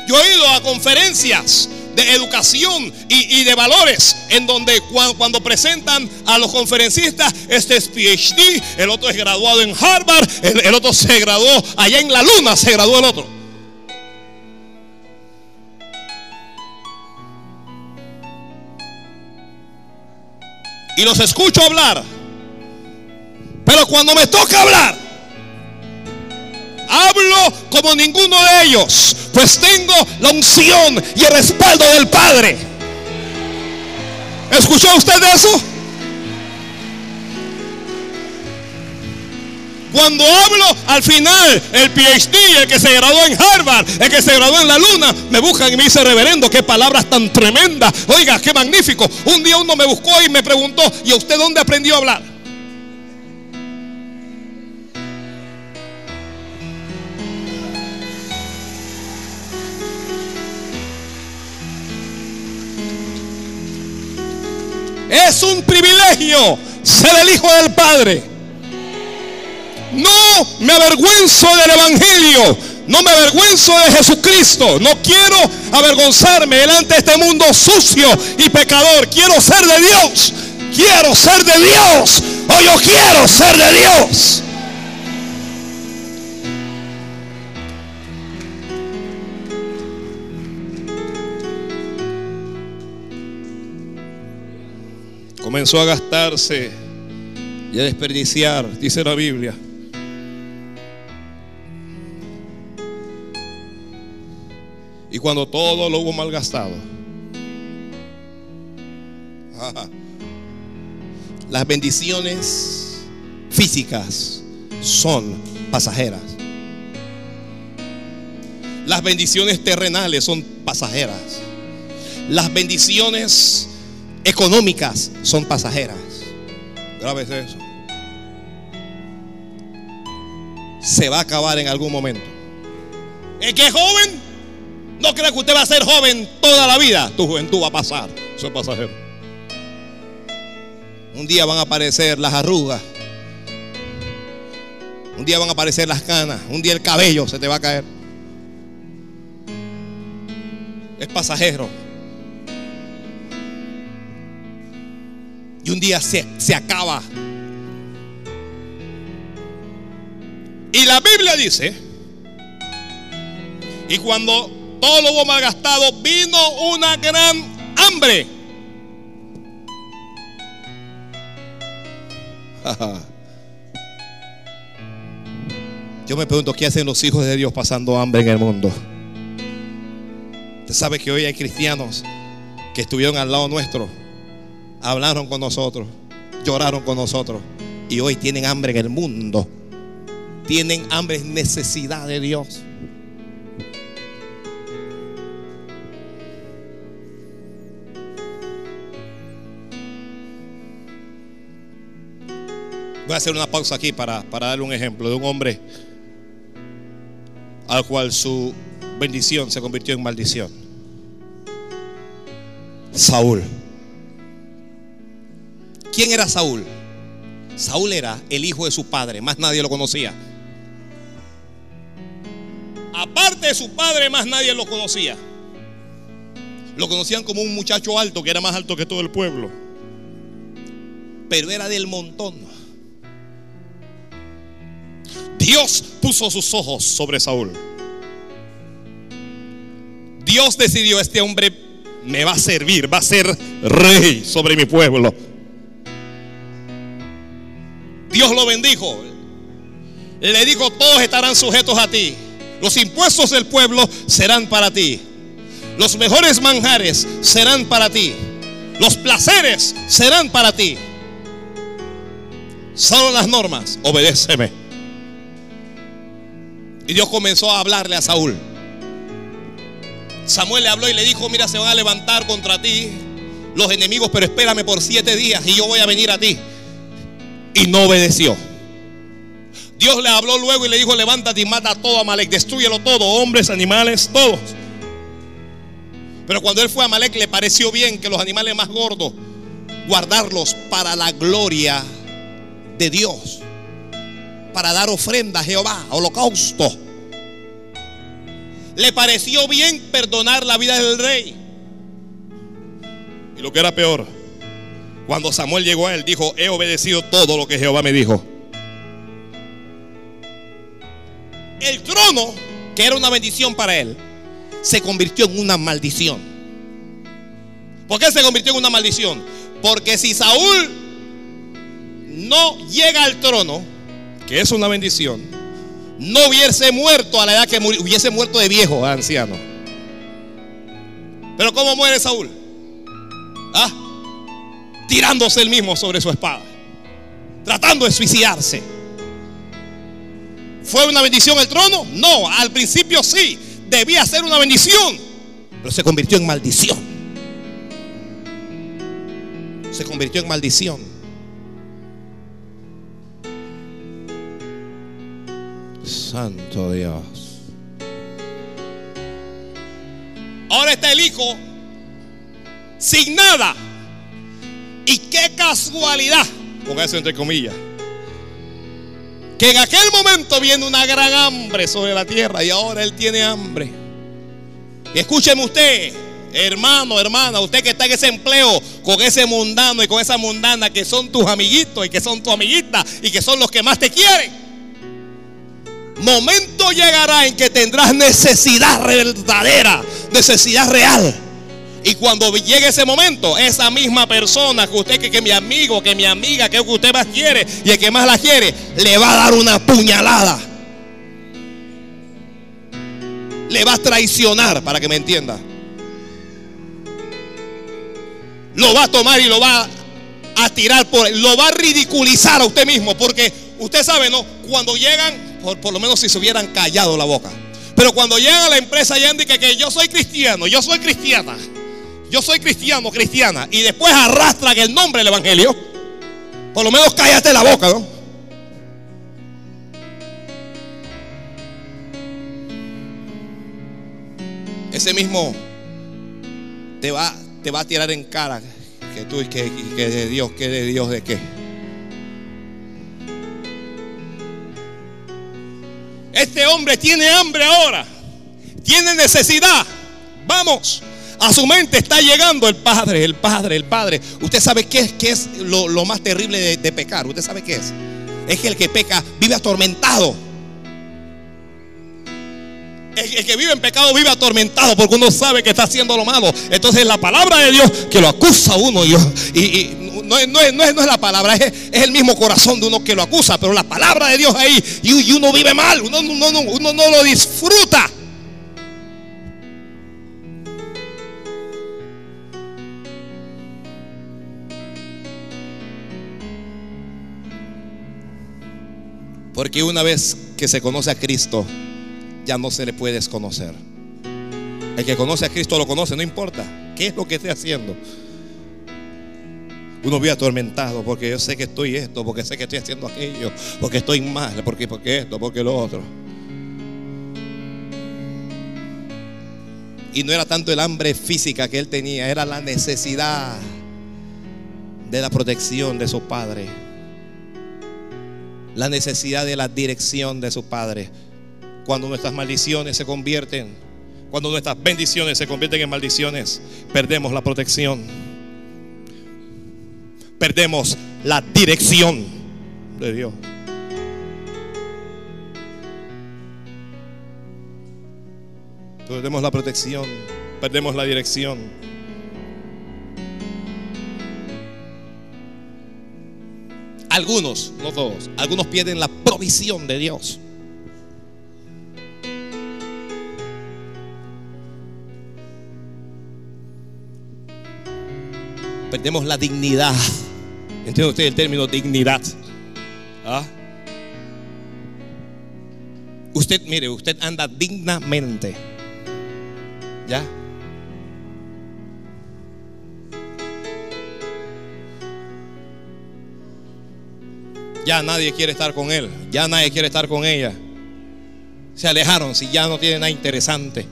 Yo he ido a conferencias de educación y, de valores, en donde cuando, presentan a los conferencistas, este es PhD, el otro es graduado en Harvard, el, el otro se graduó allá en la luna, se graduó el otro. Y los escucho hablar. Pero cuando me toca hablar, hablo como ninguno de ellos, pues tengo la unción y el respaldo del Padre. ¿Escuchó usted eso? Cuando hablo al final, el PhD, el que se graduó en Harvard, el que se graduó en la luna, me buscan y me dice, reverendo, qué palabras tan tremendas. Oiga, qué magnífico. Un día uno me buscó y me preguntó, ¿y a usted dónde aprendió a hablar? Es un privilegio ser el hijo del Padre. No me avergüenzo del Evangelio. No me avergüenzo de Jesucristo. No quiero avergonzarme delante de este mundo sucio y pecador. Quiero ser de Dios. Quiero ser de Dios. O yo quiero ser de Dios. Comenzó a gastarse y a desperdiciar, dice la Biblia. Y cuando todo lo hubo malgastado, las bendiciones físicas son pasajeras. Las bendiciones terrenales son pasajeras. Las bendiciones económicas son pasajeras. Grave eso. Se va a acabar en algún momento. ¿Es que es joven? No creo que usted va a ser joven toda la vida. Tu juventud va a pasar. Eso es pasajero. Un día van a aparecer las arrugas. Un día van a aparecer las canas. Un día el cabello se te va a caer. Es pasajero. Y un día se, se acaba. Y la Biblia dice, y cuando todo lo hubo malgastado, vino una gran hambre. Yo me pregunto, ¿qué hacen los hijos de Dios pasando hambre en el mundo? Usted sabe que hoy hay cristianos que estuvieron al lado nuestro hablaron con nosotros, lloraron con nosotros y hoy tienen hambre en el mundo. Tienen hambre, necesidad de Dios. Voy a hacer una pausa aquí para, para darle un ejemplo de un hombre al cual su bendición se convirtió en maldición. Saúl. ¿Quién era Saúl? Saúl era el hijo de su padre, más nadie lo conocía. Aparte de su padre, más nadie lo conocía. Lo conocían como un muchacho alto, que era más alto que todo el pueblo. Pero era del montón. Dios puso sus ojos sobre Saúl. Dios decidió, este hombre me va a servir, va a ser rey sobre mi pueblo. Dios lo bendijo. Le dijo, todos estarán sujetos a ti. Los impuestos del pueblo serán para ti. Los mejores manjares serán para ti. Los placeres serán para ti. Son las normas. Obedéceme. Y Dios comenzó a hablarle a Saúl. Samuel le habló y le dijo, mira, se van a levantar contra ti los enemigos, pero espérame por siete días y yo voy a venir a ti. Y no obedeció. Dios le habló luego y le dijo, levántate y mata a todo Amalek, destruyelo todo, hombres, animales, todos. Pero cuando él fue a Amalek le pareció bien que los animales más gordos, guardarlos para la gloria de Dios, para dar ofrenda a Jehová, holocausto. Le pareció bien perdonar la vida del rey. Y lo que era peor, cuando Samuel llegó a él, dijo, he obedecido todo lo que Jehová me dijo. El trono, que era una bendición para él, se convirtió en una maldición. ¿Por qué se convirtió en una maldición? Porque si Saúl no llega al trono, que es una bendición, no hubiese muerto a la edad que hubiese muerto de viejo, anciano. Pero ¿cómo muere Saúl? ¿Ah? Tirándose él mismo sobre su espada, tratando de suicidarse. ¿Fue una bendición el trono? No, al principio sí, debía ser una bendición, pero se convirtió en maldición. Se convirtió en maldición. Santo Dios. Ahora está el hijo sin nada. Y qué casualidad, con eso entre comillas, que en aquel momento viene una gran hambre sobre la tierra y ahora él tiene hambre. escúcheme usted, hermano, hermana, usted que está en ese empleo con ese mundano y con esa mundana que son tus amiguitos y que son tu amiguita y que son los que más te quieren. Momento llegará en que tendrás necesidad verdadera, necesidad real. Y cuando llegue ese momento, esa misma persona que usted, que, que mi amigo, que mi amiga, que, que usted más quiere y el que más la quiere, le va a dar una puñalada. Le va a traicionar, para que me entienda. Lo va a tomar y lo va a tirar por, lo va a ridiculizar a usted mismo, porque usted sabe, ¿no? Cuando llegan, por, por lo menos si se hubieran callado la boca. Pero cuando llegan a la empresa y indican que yo soy cristiano, yo soy cristiana yo soy cristiano, cristiana, y después arrastran el nombre del Evangelio, por lo menos cállate la boca, ¿no? Ese mismo te va, te va a tirar en cara que tú y que, que de Dios, que de Dios de qué. Este hombre tiene hambre ahora, tiene necesidad. Vamos. A su mente está llegando el Padre, el Padre, el Padre. Usted sabe qué es, qué es lo, más terrible de, pecar. Usted sabe qué es. Es que el que peca vive atormentado. El, que vive en pecado vive atormentado porque uno sabe que está haciendo lo malo. Entonces la palabra de Dios que lo acusa a uno. Y, y, no, es, no, es, no, es, la palabra, es, es, el mismo corazón de uno que lo acusa. Pero la palabra de Dios ahí y, uno vive mal. Uno, uno, uno no lo disfruta. Porque una vez que se conoce a Cristo, ya no se le puede desconocer. El que conoce a Cristo lo conoce, no importa qué es lo que esté haciendo. Uno vive atormentado porque yo sé que estoy esto, porque sé que estoy haciendo aquello, porque estoy mal, porque, porque esto, porque lo otro. Y no era tanto el hambre física que él tenía, era la necesidad de la protección de su padre la necesidad de la dirección de su Padre. Cuando nuestras maldiciones se convierten, cuando nuestras bendiciones se convierten en maldiciones, perdemos la protección. Perdemos la dirección de Dios. Perdemos la protección, perdemos la dirección. Algunos, no todos, algunos pierden la provisión de Dios. Perdemos la dignidad. ¿Entiende usted el término dignidad? ¿Ah? Usted, mire, usted anda dignamente. ¿Ya? Ya nadie quiere estar con él. Ya nadie quiere estar con ella. Se alejaron si ya no tiene nada interesante.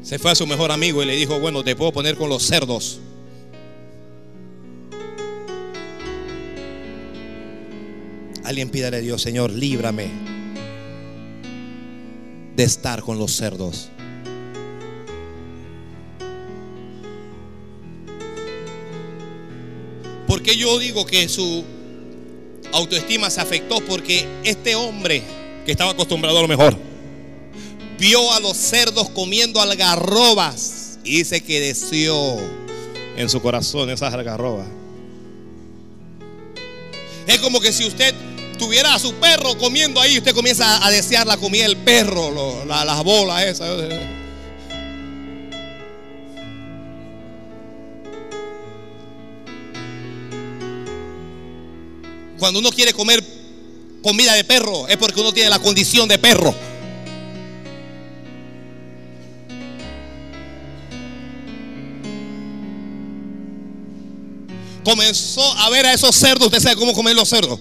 Se fue a su mejor amigo y le dijo, bueno, te puedo poner con los cerdos. Alguien pídale a Dios, Señor, líbrame de estar con los cerdos. Qué yo digo que su autoestima se afectó? Porque este hombre que estaba acostumbrado a lo mejor vio a los cerdos comiendo algarrobas y dice que deseó en su corazón esas algarrobas. Es como que si usted tuviera a su perro comiendo ahí, usted comienza a desear la comida del perro, las bolas esas. Cuando uno quiere comer comida de perro, es porque uno tiene la condición de perro. comenzó a ver a esos cerdos. Usted sabe cómo comer los cerdos.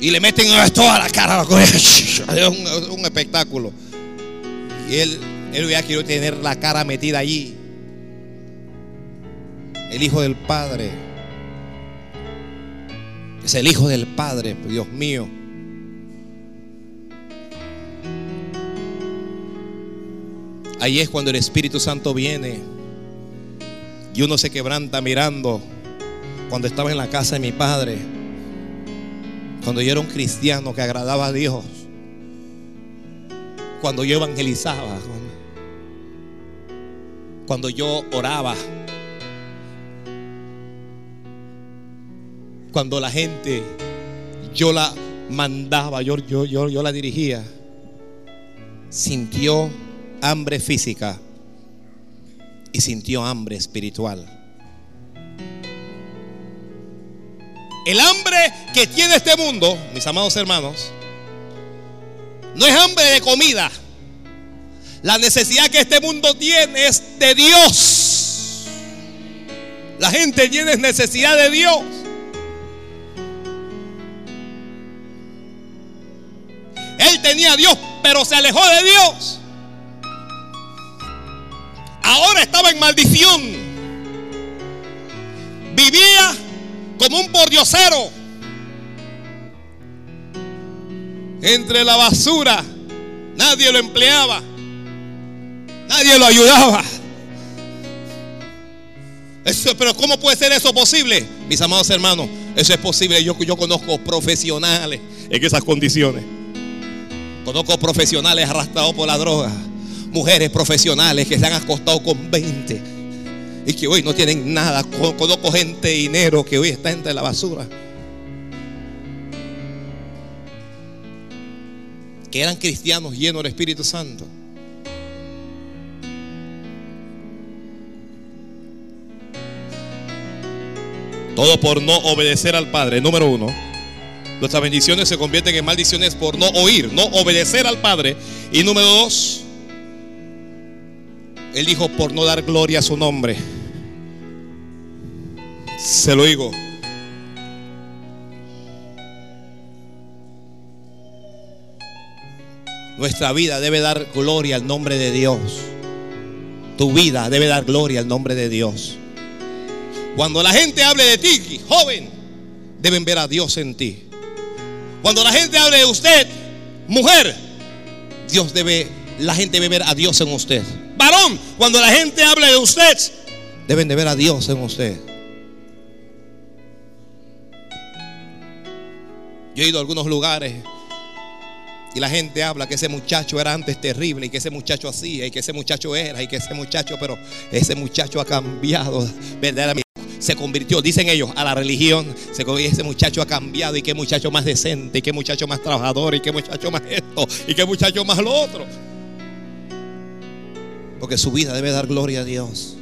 Y le meten toda la cara. Es un, espectáculo. Y él, él ya quiero tener la cara metida allí. El hijo del Padre. Es el hijo del Padre, Dios mío. Ahí es cuando el Espíritu Santo viene y uno se quebranta mirando cuando estaba en la casa de mi padre, cuando yo era un cristiano que agradaba a Dios, cuando yo evangelizaba, cuando yo oraba, cuando la gente yo la mandaba, yo, yo, yo, yo la dirigía, sintió hambre física y sintió hambre espiritual. El hambre que tiene este mundo, mis amados hermanos, no es hambre de comida. La necesidad que este mundo tiene es de Dios. La gente tiene necesidad de Dios. Él tenía a Dios, pero se alejó de Dios ahora estaba en maldición. Vivía como un pordiosero entre la basura. Nadie lo empleaba. Nadie lo ayudaba. Pero ¿cómo puede ser eso posible? Mis amados hermanos, eso es posible. Yo conozco profesionales en esas condiciones. Conozco profesionales arrastrados por la droga mujeres profesionales que se han acostado con 20 y que hoy no tienen nada. Conozco gente de dinero que hoy está entre la basura. Que eran cristianos llenos del Espíritu Santo. Todo por no obedecer al Padre. Número uno. Nuestras bendiciones se convierten en maldiciones por no oír, no obedecer al Padre. Y número dos, él dijo, por no dar gloria a su nombre. Se lo digo. Nuestra vida debe dar gloria al nombre de Dios. Tu vida debe dar gloria al nombre de Dios. Cuando la gente hable de ti, joven, deben ver a Dios en ti. Cuando la gente hable de usted, mujer, Dios debe, la gente debe ver a Dios en usted varón, cuando la gente hable de usted, deben de ver a Dios en usted. Yo he ido a algunos lugares Y la gente habla que ese muchacho era antes terrible y que ese muchacho hacía y que ese muchacho era y que ese muchacho, pero ese muchacho ha cambiado verdaderamente. Se convirtió, dicen ellos, a la religión. Se, ese muchacho ha cambiado y qué muchacho más decente y qué muchacho más trabajador y qué muchacho más esto y qué muchacho más lo otro. Porque su vida debe dar gloria a Dios.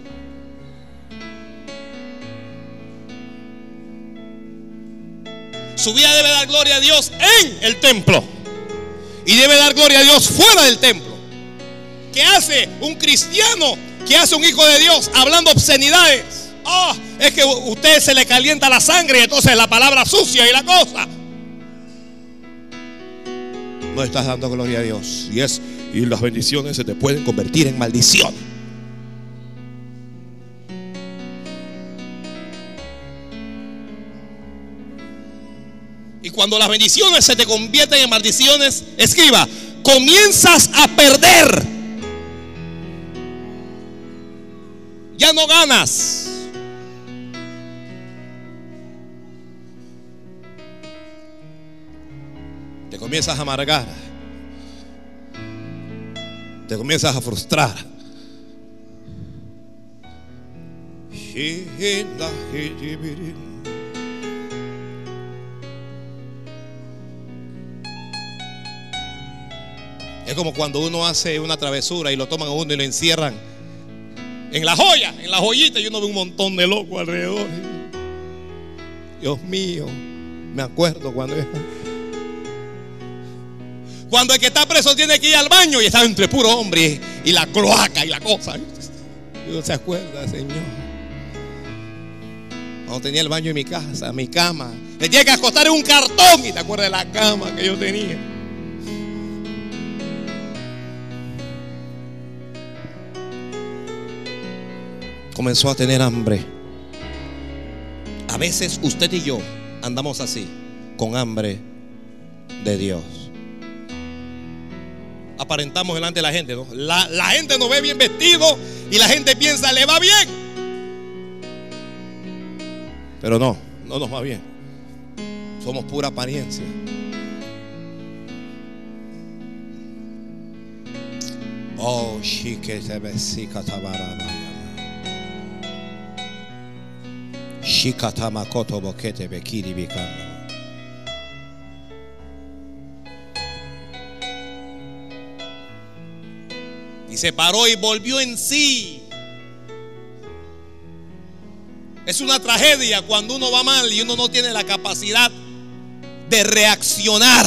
Su vida debe dar gloria a Dios en el templo. Y debe dar gloria a Dios fuera del templo. ¿Qué hace un cristiano? ¿Qué hace un hijo de Dios hablando obscenidades? Oh, es que usted se le calienta la sangre y entonces la palabra sucia y la cosa. No estás dando gloria a Dios. Y es y las bendiciones se te pueden convertir en maldición. Y cuando las bendiciones se te convierten en maldiciones, escriba, comienzas a perder. Ya no ganas. Comienzas a amargar. Te comienzas a frustrar. Es como cuando uno hace una travesura y lo toman a uno y lo encierran en la joya, en la joyita, y uno ve un montón de locos alrededor. Dios mío, me acuerdo cuando cuando el que está preso tiene que ir al baño y está entre puro hombre y la cloaca y la cosa. Dios se acuerda, Señor. Cuando tenía el baño en mi casa, mi cama. Le tiene que acostar en un cartón y te acuerdas de la cama que yo tenía. comenzó a tener hambre. A veces usted y yo andamos así, con hambre de Dios. Aparentamos delante de la gente, ¿no? La, gente nos ve bien vestido y la gente piensa, le va bien. Pero no, no nos va bien. Somos pura apariencia. Oh, chique se Shikatamakoto bokete bekiri. Y se paró y volvió en sí. Es una tragedia cuando uno va mal y uno no tiene la capacidad de reaccionar.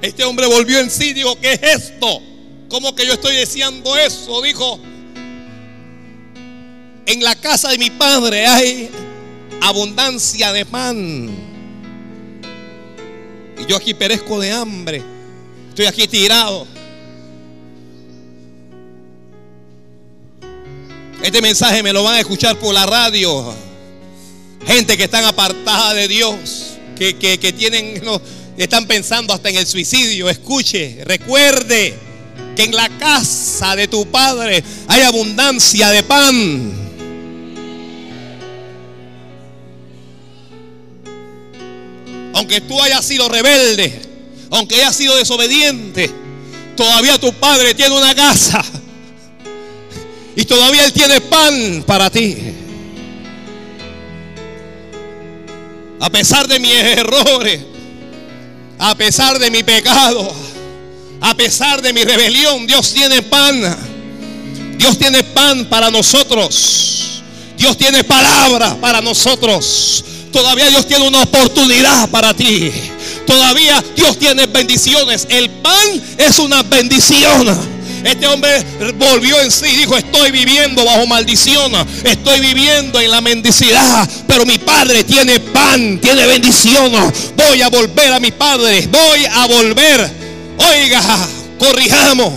Este hombre volvió en sí, dijo, ¿qué es esto? ¿Cómo que yo estoy deseando eso? Dijo, en la casa de mi padre hay abundancia de pan. Y yo aquí perezco de hambre. Estoy aquí tirado. Este mensaje me lo van a escuchar por la radio. Gente que están apartada de Dios. Que, tienen, están pensando hasta en el suicidio. Escuche, recuerde que en la casa de tu padre hay abundancia de pan. aunque tú hayas sido rebelde, aunque hayas sido desobediente, todavía tu padre tiene una casa. Y todavía Él tiene pan para ti. A pesar de mis errores, a pesar de mi pecado, a pesar de mi rebelión, Dios tiene pan. Dios tiene pan para nosotros. Dios tiene palabra para nosotros. Todavía Dios tiene una oportunidad para ti. Todavía Dios tiene bendiciones. El pan es una bendición. Este hombre volvió en sí y dijo, estoy viviendo bajo maldición, estoy viviendo en la mendicidad, pero mi padre tiene pan, tiene bendición. Voy a volver a mi padre, voy a volver. Oiga, corrijamos.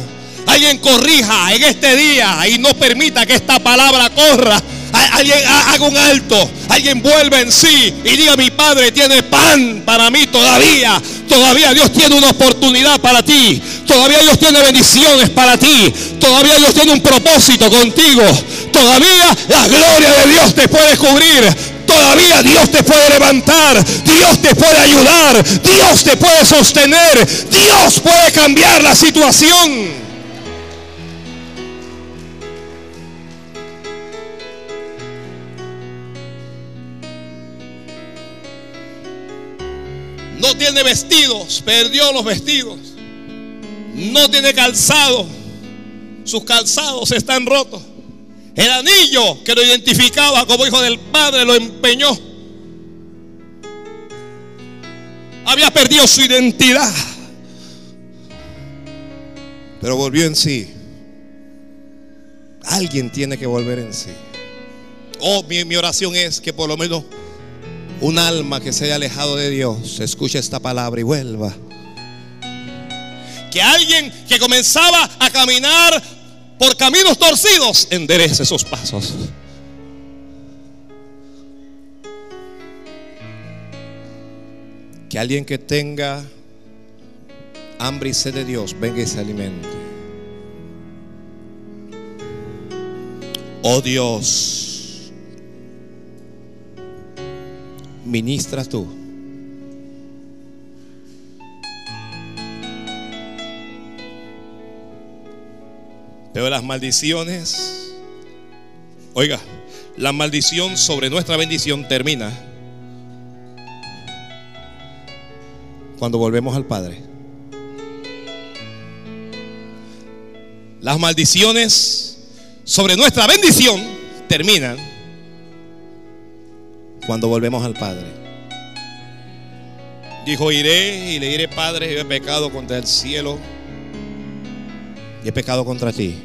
Alguien corrija en este día y no permita que esta palabra corra Alguien haga un alto. Alguien vuelve en sí y diga, mi Padre tiene pan para mí todavía. Todavía Dios tiene una oportunidad para ti. Todavía Dios tiene bendiciones para ti. Todavía Dios tiene un propósito contigo. Todavía la gloria de Dios te puede cubrir. todavía Dios te puede levantar, Dios te puede ayudar, Dios te puede sostener, Dios puede cambiar la situación. Tiene vestidos, perdió los vestidos. No tiene calzado, sus calzados están rotos. El anillo que lo identificaba como hijo del Padre lo empeñó. Había perdido su identidad. Pero volvió en sí. Alguien tiene que volver en sí. Oh, mi, mi oración es que por lo menos un alma que se haya alejado de Dios escuche esta palabra y vuelva. Que alguien que comenzaba a caminar por caminos torcidos, enderece esos pasos. Que alguien que tenga hambre y sed de Dios venga y se alimente. Oh Dios, ministras tú. Pero las maldiciones, oiga, la maldición sobre nuestra bendición termina cuando volvemos al Padre. Las maldiciones sobre nuestra bendición terminan cuando volvemos al Padre. Dijo, iré y le diré, Padre, yo he pecado contra el cielo y he pecado contra ti.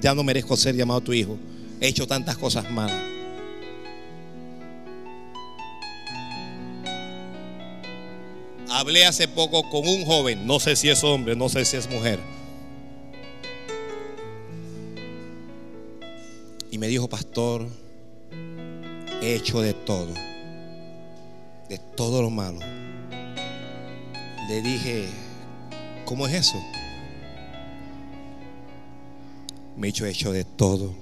Ya no merezco ser llamado tu hijo. He hecho tantas cosas malas. Hablé hace poco con un joven, no sé si es hombre, no sé si es mujer. Y me dijo, pastor, he hecho de todo, de todo lo malo. Le dije, ¿cómo es eso? Me he hecho, hecho de todo.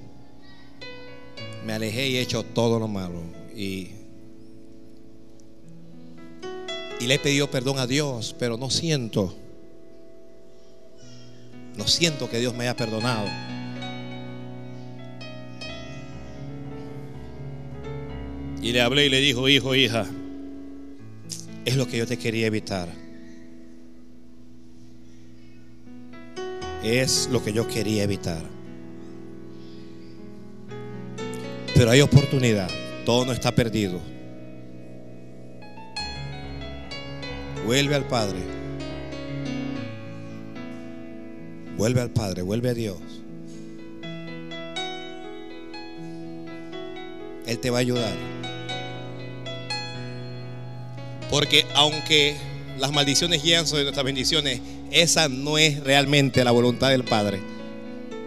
Me alejé y he hecho todo lo malo. Y, y le he pedido perdón a Dios, pero no siento. No siento que Dios me haya perdonado. Y le hablé y le dijo, hijo, hija, es lo que yo te quería evitar. Es lo que yo quería evitar. Pero hay oportunidad. Todo no está perdido. Vuelve al Padre. Vuelve al Padre, vuelve a Dios. Él te va a ayudar. Porque aunque las maldiciones llegan sobre nuestras bendiciones, esa no es realmente la voluntad del Padre.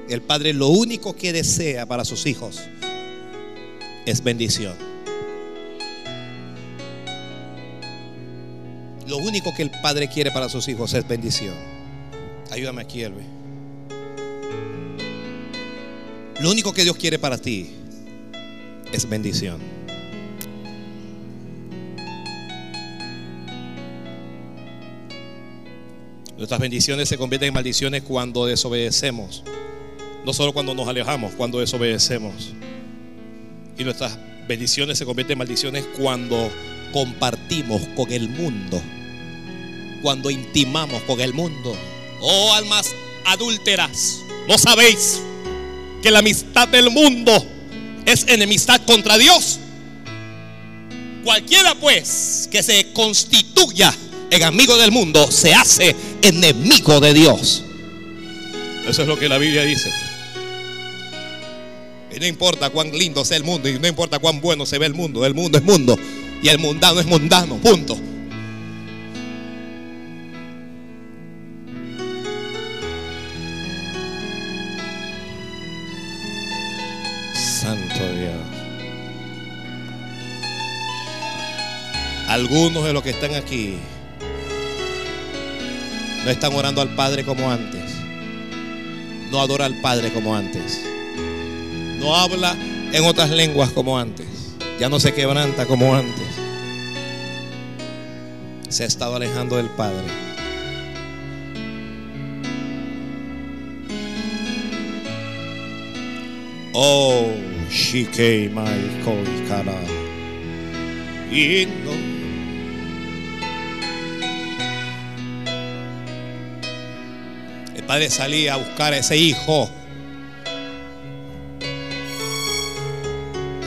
El Padre lo único que desea para sus hijos es bendición. Lo único que el Padre quiere para sus hijos es bendición. Ayúdame aquí, Elvi. Lo único que Dios quiere para ti es bendición. Nuestras bendiciones se convierten en maldiciones cuando desobedecemos. No solo cuando nos alejamos, cuando desobedecemos. Y nuestras bendiciones se convierten en maldiciones cuando compartimos con el mundo. Cuando intimamos con el mundo. Oh almas adúlteras, ¿no sabéis que la amistad del mundo es enemistad contra Dios? Cualquiera pues que se constituya en amigo del mundo se hace enemigo de Dios. Eso es lo que la Biblia dice. Y no importa cuán lindo sea el mundo y no importa cuán bueno se ve el mundo, el mundo es mundo y el mundano es mundano, punto. Santo Dios. Algunos de los que están aquí no están orando al Padre como antes. No adora al Padre como antes. No habla en otras lenguas como antes. Ya no se quebranta como antes. Se ha estado alejando del Padre. Oh, Shikei Mai Koi Kara. El padre salía a buscar a ese hijo.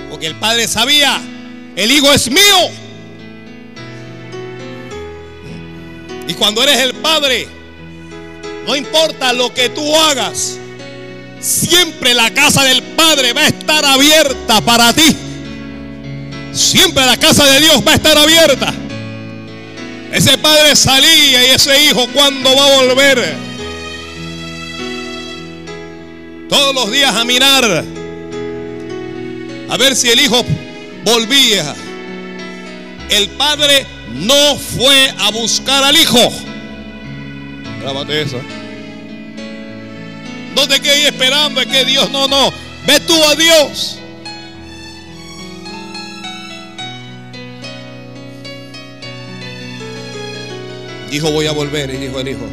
Porque el padre sabía, el hijo es mío. Y cuando eres el padre, no importa lo que tú hagas, siempre la casa del padre va a estar abierta para ti. Siempre la casa de Dios va a estar abierta. Ese padre salía y ese hijo cuando va a volver. Todos los días a mirar. A ver si el hijo volvía. El padre no fue a buscar al hijo. Grábate eso. No te quedes esperando es que Dios, no, no. Ve tú a Dios. Dijo, voy a volver. Y dijo el hijo.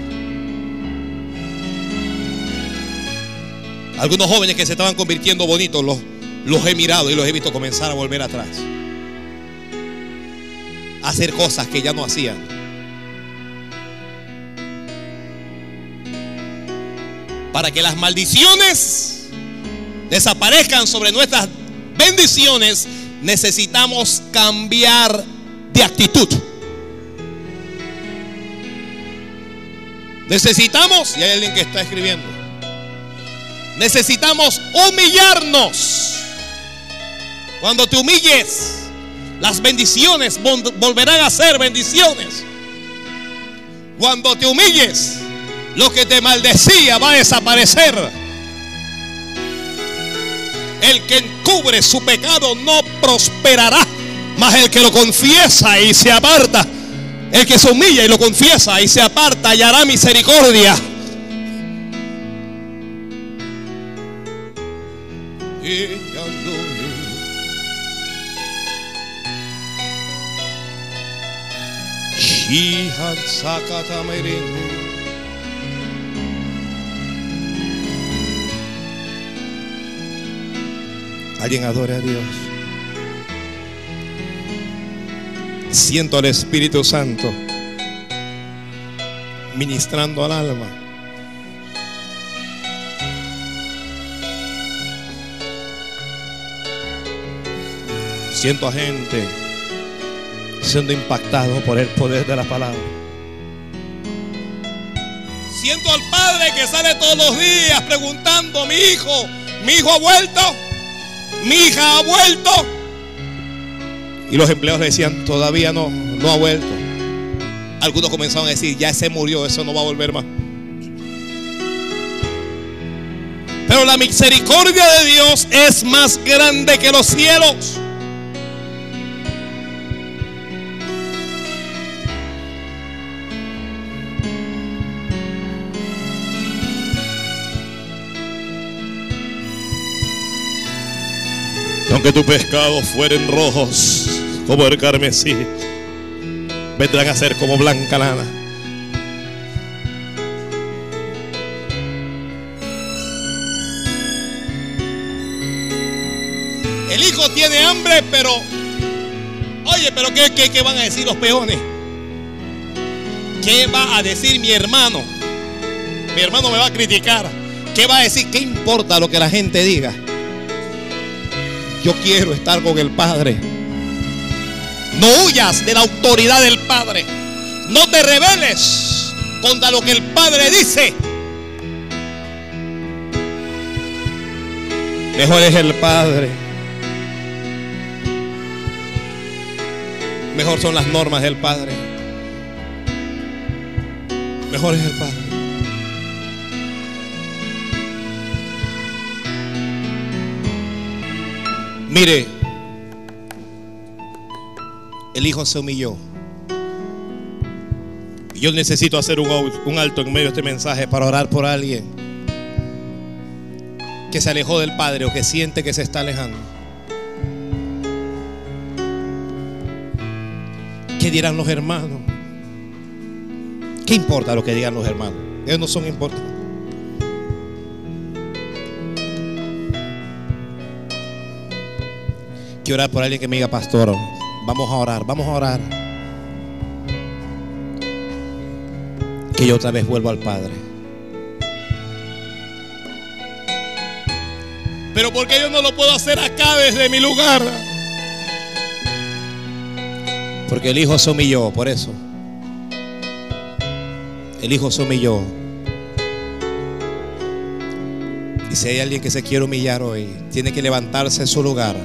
Algunos jóvenes que se estaban convirtiendo bonitos, los, he mirado y los he visto comenzar a volver atrás. A hacer cosas que ya no hacían. Para que las maldiciones desaparezcan sobre nuestras bendiciones, necesitamos cambiar de actitud. Necesitamos, y hay alguien que está escribiendo, necesitamos humillarnos. Cuando te humilles, las bendiciones volverán a ser bendiciones. Cuando te humilles, lo que te maldecía va a desaparecer. El que encubre su pecado no prosperará, mas el que lo confiesa y se aparta el que se humilla y lo confiesa y se aparta y hará misericordia. Alguien adore a Dios. Siento al Espíritu Santo ministrando al alma. Siento a gente siendo impactado por el poder de la palabra. Siento al padre que sale todos los días preguntando, mi hijo, mi hijo ha vuelto, mi hija ha vuelto. Y los empleados le decían, todavía no, no ha vuelto. Algunos comenzaron a decir, ya se murió, eso no va a volver más. Pero la misericordia de Dios es más grande que los cielos. Aunque tus pescados fueren rojos como el carmesí, vendrán a ser como blanca lana. El hijo tiene hambre, pero, oye, pero ¿qué, qué, qué van a decir los peones? ¿Qué va a decir mi hermano? Mi hermano me va a criticar. ¿Qué va a decir? ¿Qué importa lo que la gente diga? Yo quiero estar con el Padre. No huyas de la autoridad del Padre. No te rebeles contra lo que el Padre dice. Mejor es el Padre. Mejor son las normas del Padre. Mejor es el Padre. Mire, el hijo se humilló. Yo necesito hacer un, alto en medio de este mensaje para orar por alguien que se alejó del Padre o que siente que se está alejando. ¿Qué dirán los hermanos? ¿Qué importa lo que digan los hermanos? Ellos no son importantes. Quiero orar por alguien que me diga, pastor, vamos a orar, vamos a orar. Que yo otra vez vuelvo al Padre. Pero porque yo no lo puedo hacer acá desde mi lugar. Porque el Hijo se humilló, por eso. El Hijo se humilló. Y si hay alguien que se quiere humillar hoy, tiene que levantarse en su lugar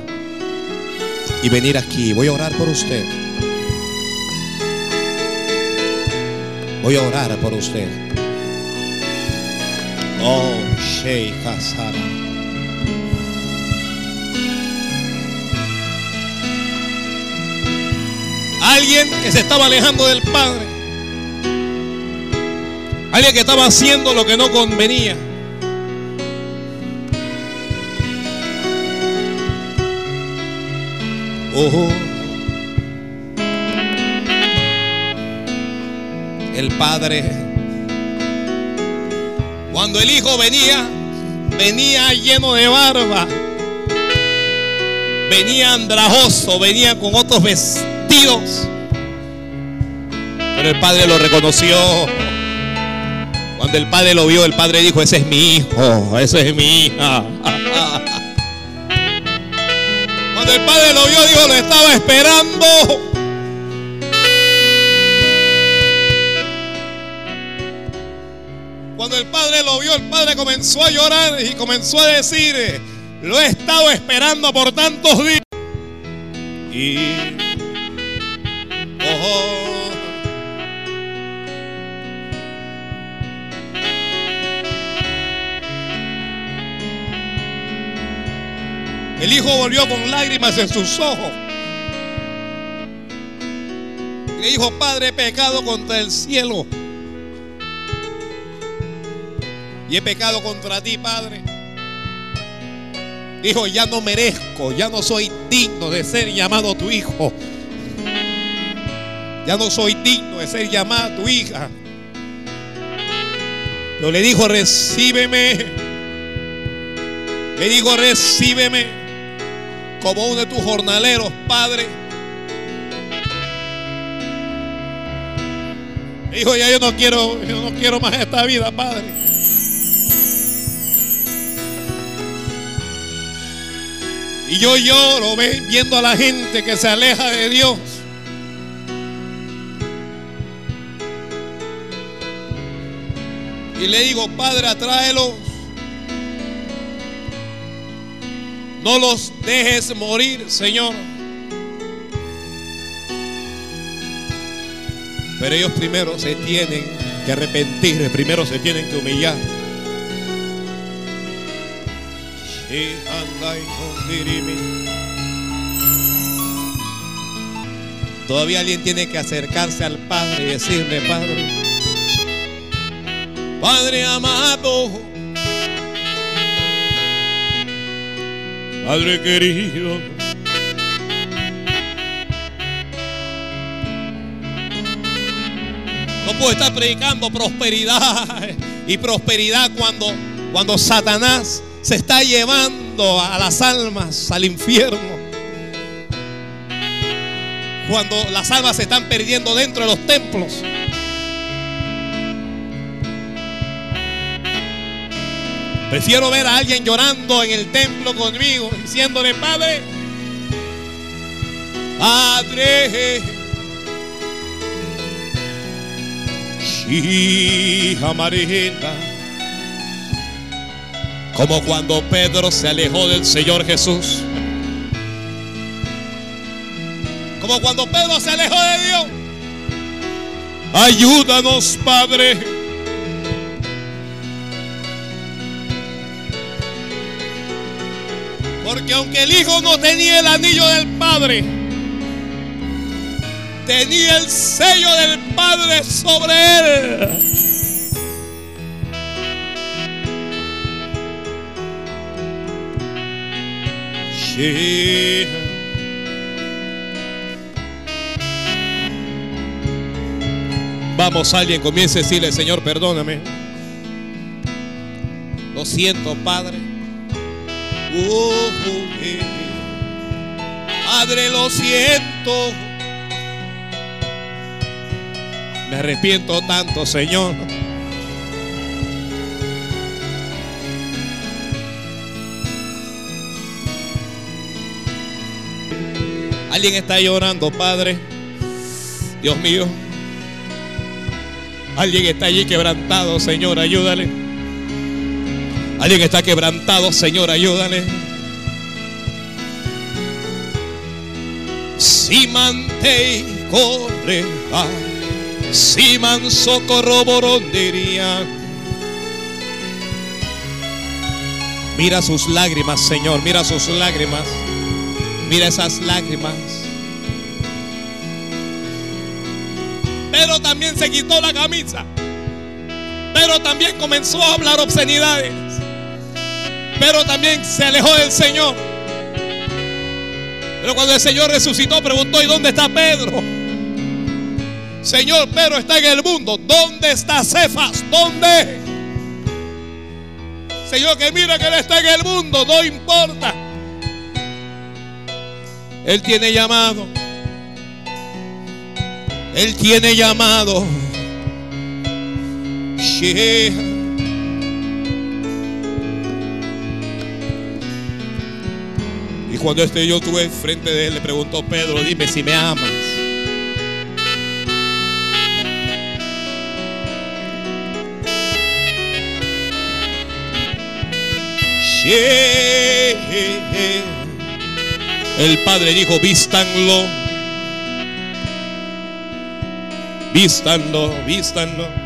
y venir aquí. Voy a orar por usted. Voy a orar por usted. Oh, Sheikh. Alguien que se estaba alejando del Padre. Alguien que estaba haciendo lo que no convenía. El Padre. Cuando el Hijo venía, venía lleno de barba. Venía andrajoso, venía con otros vestidos. Pero el Padre lo reconoció. Cuando el Padre lo vio, el Padre dijo, ese es mi hijo, ese es mi hija. Cuando el Padre lo vio, dijo, lo estaba esperando. Cuando el Padre lo vio, el Padre comenzó a llorar y comenzó a decir, lo he estado esperando por tantos días. Y... Oh, El hijo volvió con lágrimas en sus ojos. Le dijo, Padre, he pecado contra el cielo. Y he pecado contra ti, Padre. Dijo, ya no merezco, ya no soy digno de ser llamado tu hijo. Ya no soy digno de ser llamada tu hija. Pero le dijo, recíbeme. Le dijo, recíbeme como uno de tus jornaleros, Padre. Hijo, ya yo no quiero, yo no quiero más esta vida, Padre. Y yo lloro viendo a la gente que se aleja de Dios. Y le digo, Padre, atráelos No los dejes morir, Señor. Pero ellos primero se tienen que arrepentir, primero se tienen que humillar. Todavía alguien tiene que acercarse al Padre y decirle, Padre, Padre amado, Padre querido. No puedo estar predicando prosperidad y prosperidad cuando, cuando Satanás se está llevando a las almas al infierno. Cuando las almas se están perdiendo dentro de los templos. Prefiero ver a alguien llorando en el templo conmigo, diciéndole, Padre, Padre, hija Marina. Como cuando Pedro se alejó del Señor Jesús. Como cuando Pedro se alejó de Dios. Ayúdanos, Padre. Porque aunque el hijo no tenía el anillo del padre, tenía el sello del padre sobre él. Vamos, alguien comience a decirle, Señor, perdóname. Lo siento, Padre. Uh, eh. Padre, lo siento. Me arrepiento tanto, Señor. Alguien está llorando, Padre. Dios mío. Alguien está allí quebrantado, Señor, ayúdale. Alguien está quebrantado, Señor, ayúdale. Si mantei corre, si manso corroborondería. Mira sus lágrimas, Señor, mira sus lágrimas. Mira esas lágrimas. Pero también se quitó la camisa. Pero también comenzó a hablar obscenidades. Pero también se alejó del Señor. Pero cuando el Señor resucitó, preguntó, ¿y dónde está Pedro? Señor, Pedro está en el mundo. ¿Dónde está Cefas? ¿Dónde? Señor, que mira que Él está en el mundo, no importa. Él tiene llamado. Él tiene llamado. Y cuando este yo estuve frente de él, le preguntó Pedro, dime si me amas. El padre dijo, vístanlo. Vístanlo, vístanlo.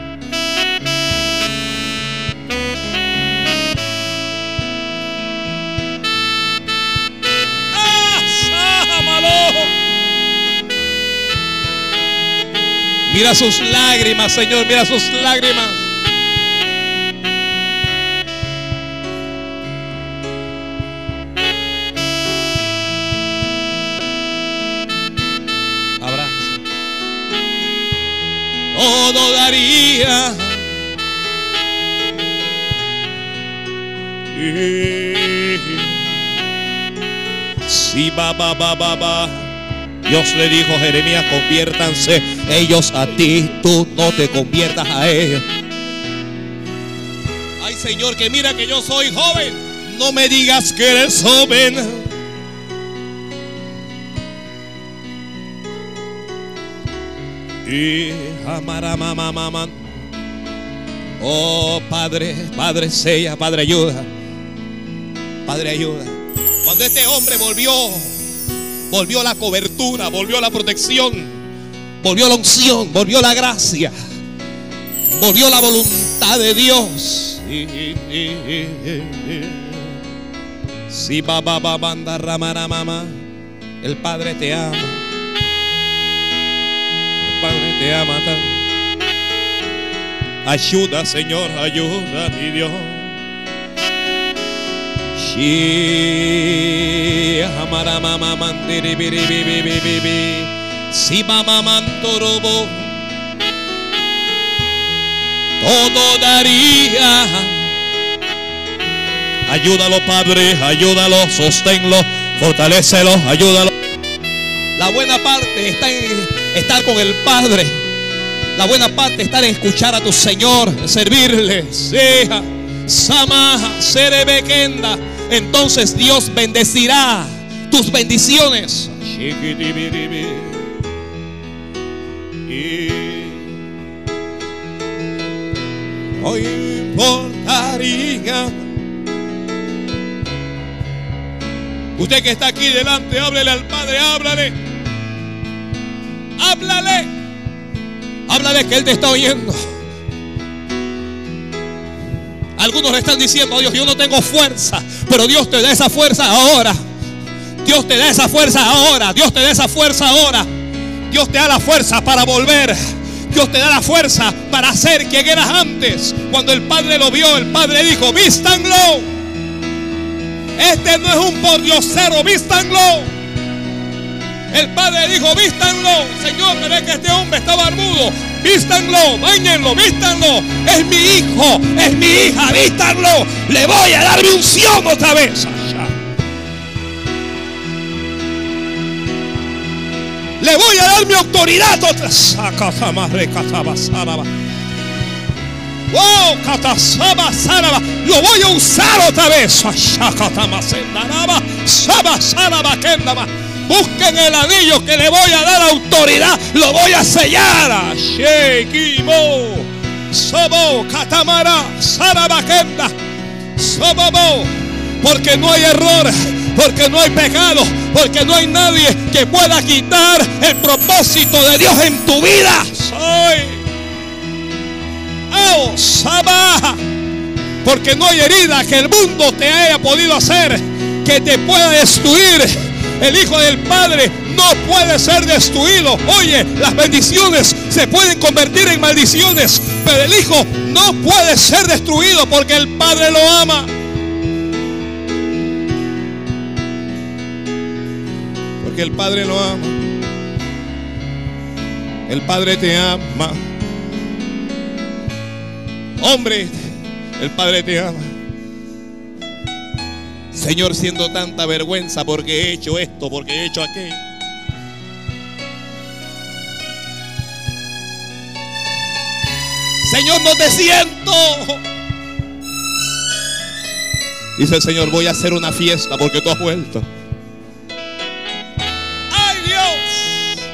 Mira sus lágrimas, Señor, mira sus lágrimas. todo daría. Si va, va, va, va, va. Dios le dijo a Jeremías, conviértanse ellos a ti, tú no te conviertas a ellos. Ay Señor, que mira que yo soy joven, no me digas que eres joven. Y amar mamá, mamá. Oh Padre, Padre sella, Padre ayuda. Padre ayuda. Cuando este hombre volvió, volvió la cobertura, volvió la protección, volvió la unción, volvió la gracia, volvió la voluntad de Dios. Si baba banda ramara mamá, el Padre te ama. Padre te ama Ayuda, Señor, ayuda, mi Dios. Mandiri. Si mamá mantorobo. Todo daría. Ayúdalo, Padre, ayúdalo, sosténlo, fortalecelo, ayúdalo. La buena parte está en estar con el Padre. La buena parte estar en escuchar a tu Señor, servirle. Sea, Samaha, Serebekenda. Entonces Dios bendecirá tus bendiciones. Hoy importaría. Usted que está aquí delante, háblele al Padre, háblale. Háblale. Háblale que Él te está oyendo. Algunos están diciendo, Dios, yo no tengo fuerza, pero Dios te da esa fuerza ahora. Dios te da esa fuerza ahora. Dios te da esa fuerza ahora. Dios te da la fuerza para volver. Dios te da la fuerza para ser quien eras antes. Cuando el Padre lo vio, el Padre dijo, vístanlo. Este no es un pordiosero, vístanlo. El padre dijo, vístanlo. Señor, me ve que este hombre está barbudo. Vístanlo, bañenlo, vístanlo. Es mi hijo, es mi hija, vístanlo. Le voy a dar mi unción otra vez. Le voy a dar mi autoridad otra. Wow, katasaba saraba. Lo voy a usar otra vez. Busquen el anillo que le voy a dar autoridad. Lo voy a sellar. Shekimo. Sobo katamara sarabakenda. Sobobo. Porque no hay error. Porque no hay pecado. Porque no hay nadie que pueda quitar el propósito de Dios en tu vida. Soy. Oh, Saba. Porque no hay herida que el mundo te haya podido hacer que te pueda destruir. El Hijo del Padre no puede ser destruido. Oye, las bendiciones se pueden convertir en maldiciones, pero el Hijo no puede ser destruido porque el Padre lo ama. Porque el Padre lo ama. El Padre te ama. Hombre, el Padre te ama. Señor, siendo tanta vergüenza porque he hecho esto, porque he hecho aquello. Señor, no te siento. Dice el Señor, voy a hacer una fiesta porque tú has vuelto. ¡Ay Dios!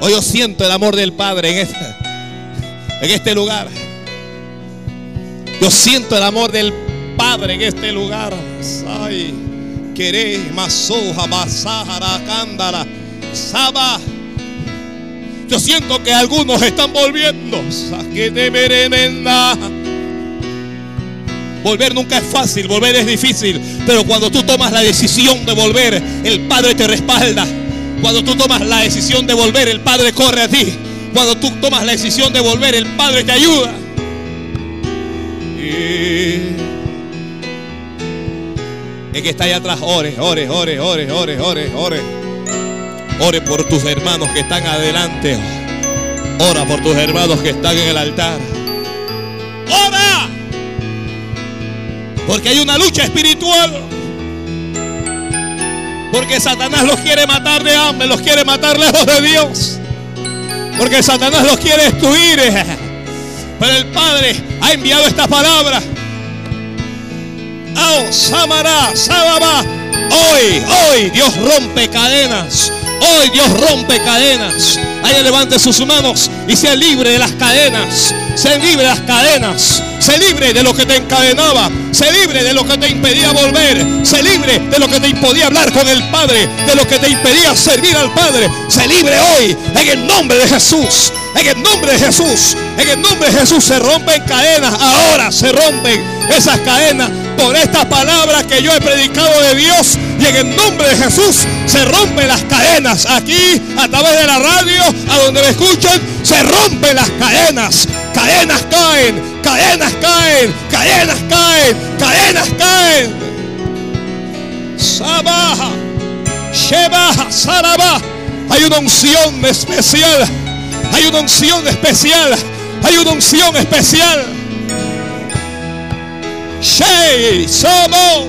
Hoy yo siento el amor del Padre en este, en este lugar. Yo siento el amor del Padre en este lugar. Ay, queré, masoja, basahara, cándara, saba. Yo siento que algunos están volviendo. Volver nunca es fácil, volver es difícil. Pero cuando tú tomas la decisión de volver, el Padre te respalda. Cuando tú tomas la decisión de volver, el Padre corre a ti. Cuando tú tomas la decisión de volver, el Padre te ayuda. El que está allá atrás, ore, ore, ore, ore, ore, ore, ore. Ore por tus hermanos que están adelante. Ora por tus hermanos que están en el altar. Ora. Porque hay una lucha espiritual. Porque Satanás los quiere matar de hambre, los quiere matar lejos de Dios. Porque Satanás los quiere destruir. Pero el Padre ha enviado esta palabra. Oh, Samara, Sababa. Hoy, hoy Dios rompe cadenas. Hoy Dios rompe cadenas. Ahí levante sus manos y sea libre de las cadenas. Sé libre de las cadenas. Sé libre de lo que te encadenaba. Sé libre de lo que te impedía volver. Sé libre de lo que te impedía hablar con el Padre. De lo que te impedía servir al Padre. Sé libre hoy en el nombre de Jesús. En el nombre de Jesús. En el nombre de Jesús se rompen cadenas. Ahora se rompen esas cadenas por esta palabra que yo he predicado de Dios. Y en el nombre de Jesús se rompen las cadenas. Aquí, a través de la radio, a donde me escuchan, se rompen las cadenas. Cadenas caen, cadenas caen, cadenas caen, cadenas caen. Sabaja, Shebaja, Saraba. Hay una unción especial. Hay una unción especial. Hay una unción especial. Shey, Somo.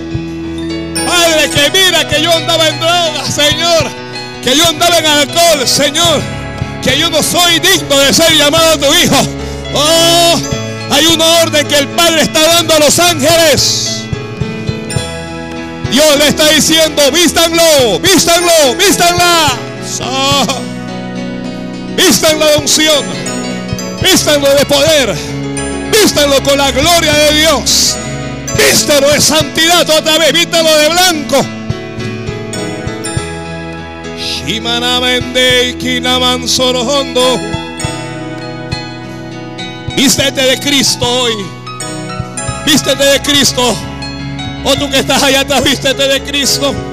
Padre, que mira que yo andaba en drogas, Señor. Que yo andaba en alcohol, Señor. Que yo no soy digno de ser llamado tu hijo. Oh, hay una orden que el Padre está dando a los ángeles. Dios le está diciendo, vístanlo, vístanlo, vístanla. Vístanlo de unción, vístanlo de poder, vístanlo con la gloria de Dios. Vístelo de santidad otra vez, vístelo de blanco. Vístete de Cristo hoy. Vístete de Cristo. O tú que estás allá atrás, vístete de Cristo.